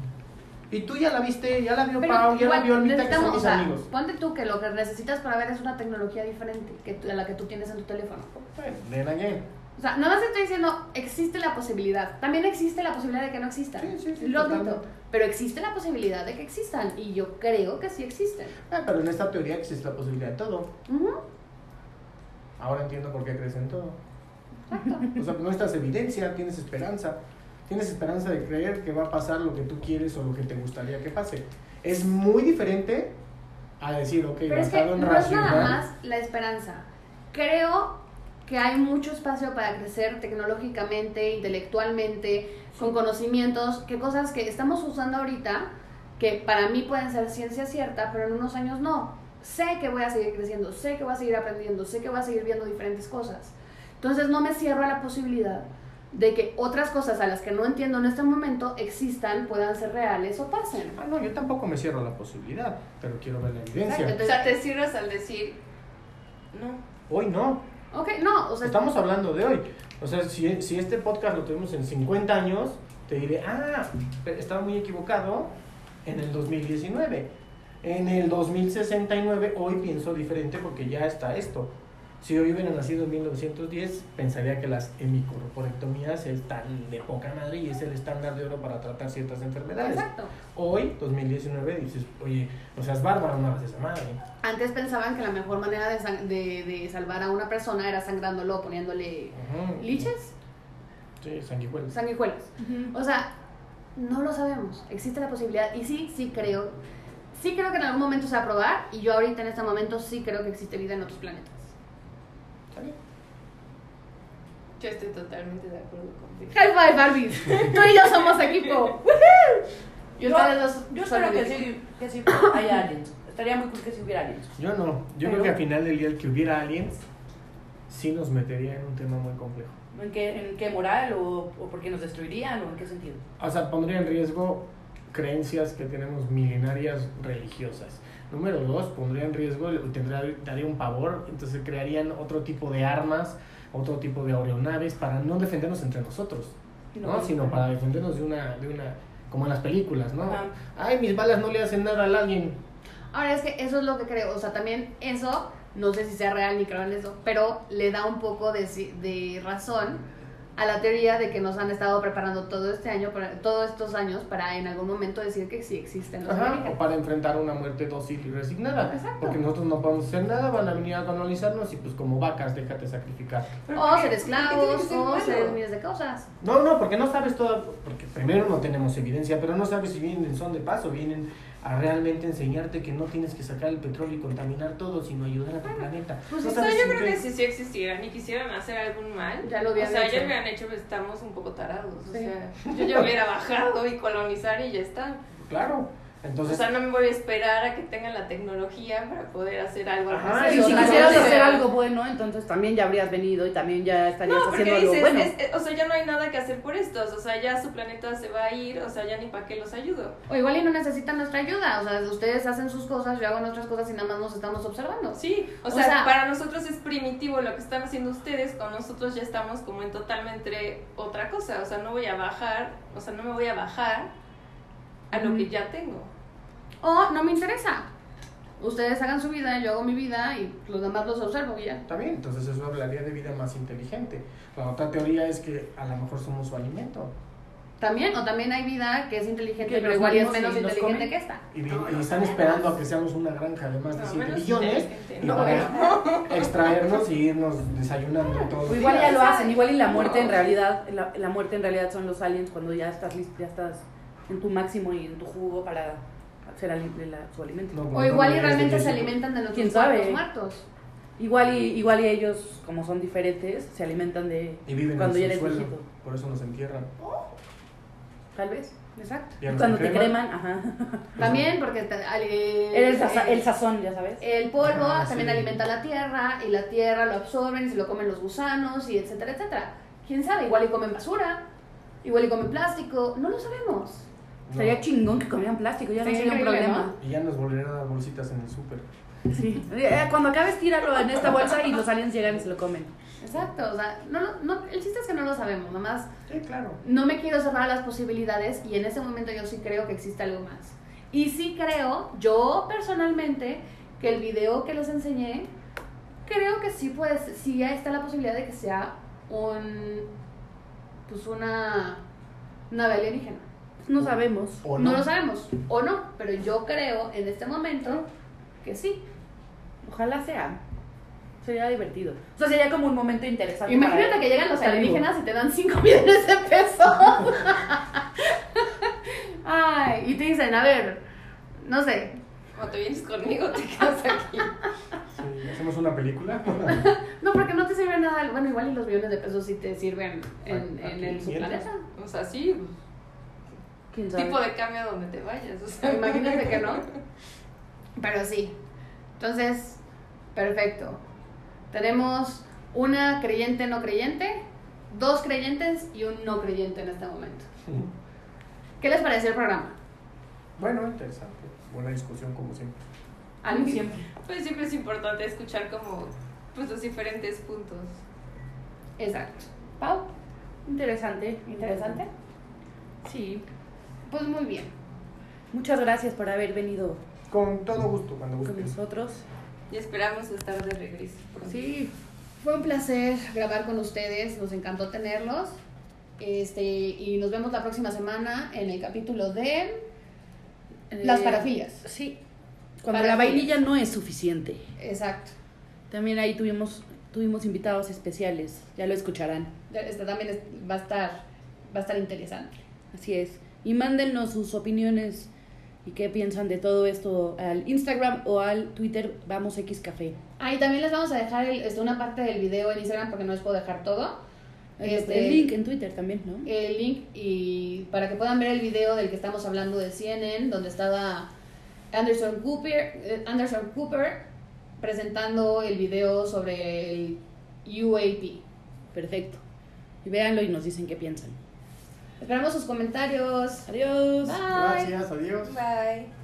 Speaker 3: Y tú ya la viste, ya la vio
Speaker 2: Pero
Speaker 3: Pau, ya la vio Olmita, que son
Speaker 2: o
Speaker 3: mis
Speaker 2: sea,
Speaker 3: amigos.
Speaker 2: ponte tú que lo que necesitas para ver es una tecnología diferente que tú- a la que tú tienes en tu teléfono.
Speaker 3: Bueno, then again.
Speaker 2: O sea, nada más estoy diciendo, existe la posibilidad. También existe la posibilidad de que no existan.
Speaker 3: Sí, sí, sí,
Speaker 2: Lo admito. Pero existe la posibilidad de que existan. Y yo creo que sí existen.
Speaker 3: Ah, pero en esta teoría existe la posibilidad de todo. Ahora entiendo por qué crees en todo.
Speaker 2: Exacto.
Speaker 3: O sea, no estás evidencia, tienes esperanza. tienes esperanza de creer que va a pasar lo que tú quieres o lo que te gustaría que pase. Es muy diferente a decir, ok,
Speaker 2: Pero es que
Speaker 3: basado en
Speaker 2: no es nada
Speaker 3: racional.
Speaker 2: más la esperanza. Creo que hay mucho espacio para crecer tecnológicamente, intelectualmente, con conocimientos, que cosas que estamos usando ahorita, que para mí pueden ser ciencia cierta, pero en unos años no. Sé que voy a seguir creciendo, sé que voy a seguir aprendiendo, sé que voy a seguir viendo diferentes cosas. Entonces no me cierro a la posibilidad de que otras cosas a las que no entiendo en este momento existan, puedan ser reales o pasen.
Speaker 3: Ah, no, yo tampoco me cierro a la posibilidad, pero quiero ver la evidencia.
Speaker 2: Exacto.
Speaker 4: O sea, te cierras al decir, no.
Speaker 3: Hoy no,
Speaker 2: Ok, no, o sea,
Speaker 3: estamos hablando de hoy. O sea, si, si este podcast lo tuvimos en 50 años, te diré, ah, estaba muy equivocado en el 2019. En el 2069 hoy pienso diferente porque ya está esto. Si hoy hubiera nacido en 1910, pensaría que las hemicorporectomías están de poca madre y es el estándar de oro para tratar ciertas enfermedades.
Speaker 2: Exacto.
Speaker 3: Hoy, 2019, dices, oye, no seas bárbaro, no hagas esa madre.
Speaker 2: Antes pensaban que la mejor manera de, de, de salvar a una persona era sangrándolo, poniéndole liches,
Speaker 3: Sí, sanguijuelas.
Speaker 2: sanguijuelas. O sea, no lo sabemos. Existe la posibilidad. Y sí, sí creo. Sí creo que en algún momento se va a probar. Y yo ahorita en este momento sí creo que existe vida en otros planetas.
Speaker 3: ¿Está bien?
Speaker 4: Yo estoy totalmente de acuerdo contigo.
Speaker 2: High five, Barbies. (laughs) Tú y yo somos equipo.
Speaker 1: Yo, yo
Speaker 2: son
Speaker 1: espero que sí, que sí haya aliens. Estaría muy cool que sí hubiera aliens.
Speaker 3: Yo no. Yo
Speaker 1: Pero-
Speaker 3: creo que al final del día el que hubiera aliens sí nos metería en un tema muy complejo.
Speaker 1: ¿En qué, en qué moral o, o porque nos destruirían o en qué sentido?
Speaker 3: O sea, pondría en riesgo creencias que tenemos milenarias religiosas. Número dos, pondría en riesgo, tendría, daría un pavor, entonces crearían otro tipo de armas, otro tipo de aeronaves para no defendernos entre nosotros, ¿no? Sino para defendernos de una, de una, como en las películas, ¿no?
Speaker 1: Ajá.
Speaker 3: Ay, mis balas no le hacen nada al alien.
Speaker 2: Ahora es que eso es lo que creo. O sea, también eso, no sé si sea real ni creo en eso, pero le da un poco de, de razón a la teoría de que nos han estado preparando todo este año, para, todos estos años, para en algún momento decir que sí existen los
Speaker 3: Ajá, o para enfrentar una muerte dócil y resignada.
Speaker 2: Exacto.
Speaker 3: Porque nosotros no podemos hacer nada, van a venir a colonizarnos y pues como vacas déjate sacrificar.
Speaker 2: O ser
Speaker 4: ¿Por qué tiene
Speaker 2: esclavos,
Speaker 4: ser
Speaker 2: o ser miles de cosas.
Speaker 3: No, no, porque no sabes todo, porque primero no tenemos evidencia, pero no sabes si vienen en son de paso, vienen a realmente enseñarte que no tienes que sacar el petróleo y contaminar todo, sino ayudar a tu planeta.
Speaker 4: Pues
Speaker 3: no
Speaker 4: o sea,
Speaker 3: sabes
Speaker 4: yo creo
Speaker 3: que-
Speaker 4: que si sí existieran y quisieran hacer algún mal,
Speaker 2: Ya lo hubieran
Speaker 4: o sea,
Speaker 2: hecho.
Speaker 4: ya hubieran hecho, pues estamos un poco tarados. O sea, yo ya hubiera bajado y colonizar y ya está.
Speaker 3: Claro,
Speaker 4: O
Speaker 3: entonces...
Speaker 4: sea, no me voy a esperar a que tengan la tecnología para poder hacer algo. al
Speaker 3: Ajá,
Speaker 1: Y si quisieras hacer algo bueno, entonces también ya habrías venido y también ya estarías
Speaker 4: No, porque
Speaker 1: haciendo algo
Speaker 4: dices,
Speaker 1: bueno.
Speaker 4: es- es- o sea, ya no hay nada que hacer por estos, o sea, ya su planeta se va a ir, o sea, ya ni para qué los ayudo.
Speaker 2: O igual y no necesitan nuestra ayuda. O sea, ustedes hacen sus cosas, yo hago nuestras cosas y nada más nos estamos observando.
Speaker 4: Sí, o
Speaker 2: O
Speaker 4: sea,
Speaker 2: sea-
Speaker 4: para nosotros es primitivo lo que están haciendo ustedes, con nosotros ya estamos como en totalmente otra cosa, o sea, no voy a bajar, o sea, no me voy a bajar a lo que ya tengo.
Speaker 2: O no me interesa. Ustedes hagan su vida, yo hago mi vida y los demás los observo y ya.
Speaker 3: Bien, entonces eso hablaría de vida más inteligente. La otra teoría es que a lo mejor somos su alimento.
Speaker 2: También, o también hay vida que es inteligente,
Speaker 1: Que
Speaker 2: pero igual y es menos inteligente que esta.
Speaker 3: Y, están esperando a que seamos una granja de más de
Speaker 4: No,
Speaker 3: 7
Speaker 4: menos
Speaker 3: billones
Speaker 4: inteligente,
Speaker 3: y
Speaker 4: no.
Speaker 3: para extraernos y irnos desayunando todos los
Speaker 1: igual ya lo hacen, igual y la muerte en realidad, la, la muerte en realidad son los aliens cuando ya estás listo, ya estás en tu máximo y en tu jugo para hacer la- su alimento.
Speaker 3: No,
Speaker 2: O igual y realmente se alimentan de nuestros
Speaker 1: ¿Quién sabe?
Speaker 2: muertos.
Speaker 1: Igual y, igual y ellos, como son diferentes, se alimentan de
Speaker 3: Y viven
Speaker 1: cuando
Speaker 3: en
Speaker 1: ya
Speaker 3: el
Speaker 1: eres
Speaker 3: suelo,
Speaker 1: viejito.
Speaker 3: por eso nos entierran.
Speaker 1: Tal vez.
Speaker 2: Exacto.
Speaker 1: Cuando te
Speaker 3: creman.
Speaker 1: ajá.
Speaker 2: También porque te- al- el,
Speaker 1: sa-
Speaker 2: el-
Speaker 1: el sazón, ya sabes.
Speaker 2: el polvo también
Speaker 3: sí.
Speaker 2: alimenta la tierra y la tierra lo absorben y se lo comen los gusanos y etcétera, etcétera. ¿Quién sabe? Igual y comen basura, igual y comen plástico, no lo sabemos.
Speaker 3: No.
Speaker 1: Estaría chingón que comieran plástico, ya no sería un problema.
Speaker 3: Y ya nos volverán a dar bolsitas en el súper.
Speaker 1: Sí. Eh, Cuando acabes, tíralo en esta bolsa y los aliens llegan y se lo comen.
Speaker 2: Exacto, o sea, no, no, el chiste es que no lo sabemos, nada más
Speaker 3: Sí, claro.
Speaker 2: no me quiero cerrar a las posibilidades y en ese momento yo sí creo que existe algo más. Y sí creo, yo personalmente, que el video que les enseñé, creo que sí pues, sí está la posibilidad de que sea un, pues una nave alienígena.
Speaker 1: No sabemos.
Speaker 3: O
Speaker 2: No.
Speaker 3: no.
Speaker 2: lo sabemos, o no, pero yo creo en este momento que sí.
Speaker 1: Ojalá sea. Sería divertido. O sea, sería como un momento interesante.
Speaker 2: Imagínate
Speaker 1: para
Speaker 2: que llegan los alienígenas y te dan 5 (laughs) millones de pesos. (laughs) Ay, y te dicen, a ver, no sé,
Speaker 4: O te vienes conmigo, te quedas aquí.
Speaker 3: Sí, ¿Hacemos una película? (laughs)
Speaker 2: no, porque no te sirve nada. Bueno, igual y los millones de pesos sí te sirven en,
Speaker 3: ¿A- a
Speaker 2: en el
Speaker 3: 500?
Speaker 2: subplaneta.
Speaker 4: O sea, sí,
Speaker 1: ¿Quién sabe?
Speaker 4: tipo de cambio a donde te vayas. O sea, (laughs)
Speaker 2: Imagínate que no. Pero sí. Entonces, perfecto. Tenemos una creyente no creyente, dos creyentes y un no creyente en este momento. ¿Qué les pareció el programa?
Speaker 3: Bueno, interesante. Buena discusión como siempre. (laughs)
Speaker 1: Siempre.
Speaker 4: Pues siempre es importante escuchar como pues los diferentes puntos.
Speaker 2: Exacto. Pau,
Speaker 1: Interesante.
Speaker 2: interesante.
Speaker 1: Sí.
Speaker 2: Pues muy bien.
Speaker 1: Muchas gracias por haber venido
Speaker 3: Con todo gusto, cuando
Speaker 1: con
Speaker 3: gustes.
Speaker 1: nosotros.
Speaker 4: Y esperamos estar de regreso. pronto.
Speaker 1: Sí.
Speaker 2: Fue un placer grabar con ustedes, nos encantó tenerlos. Este, y nos vemos la próxima semana en el capítulo de Las
Speaker 1: Eh,
Speaker 2: parafilias.
Speaker 1: Sí. Cuando la vainilla no es suficiente.
Speaker 2: Exacto.
Speaker 1: También ahí tuvimos, tuvimos invitados especiales. Ya lo escucharán.
Speaker 2: Este también es- va a estar va a estar interesante.
Speaker 1: Así es. Y mándennos sus opiniones y qué piensan de todo esto al Instagram o al Twitter Vamos X Café.
Speaker 2: Ah, y también les vamos a dejar el- este, una parte del video en Instagram porque no les puedo dejar todo.
Speaker 1: El-
Speaker 2: Este-
Speaker 1: El link en Twitter también, ¿no?
Speaker 2: el link y para que puedan ver el video del que estamos hablando de CNN, donde estaba Anderson Cooper, eh, Anderson Cooper presentando el video sobre el UAP.
Speaker 1: Perfecto. Y véanlo y nos dicen qué piensan.
Speaker 2: Esperamos sus comentarios.
Speaker 1: Adiós.
Speaker 2: Bye.
Speaker 3: Gracias, adiós.
Speaker 4: Bye.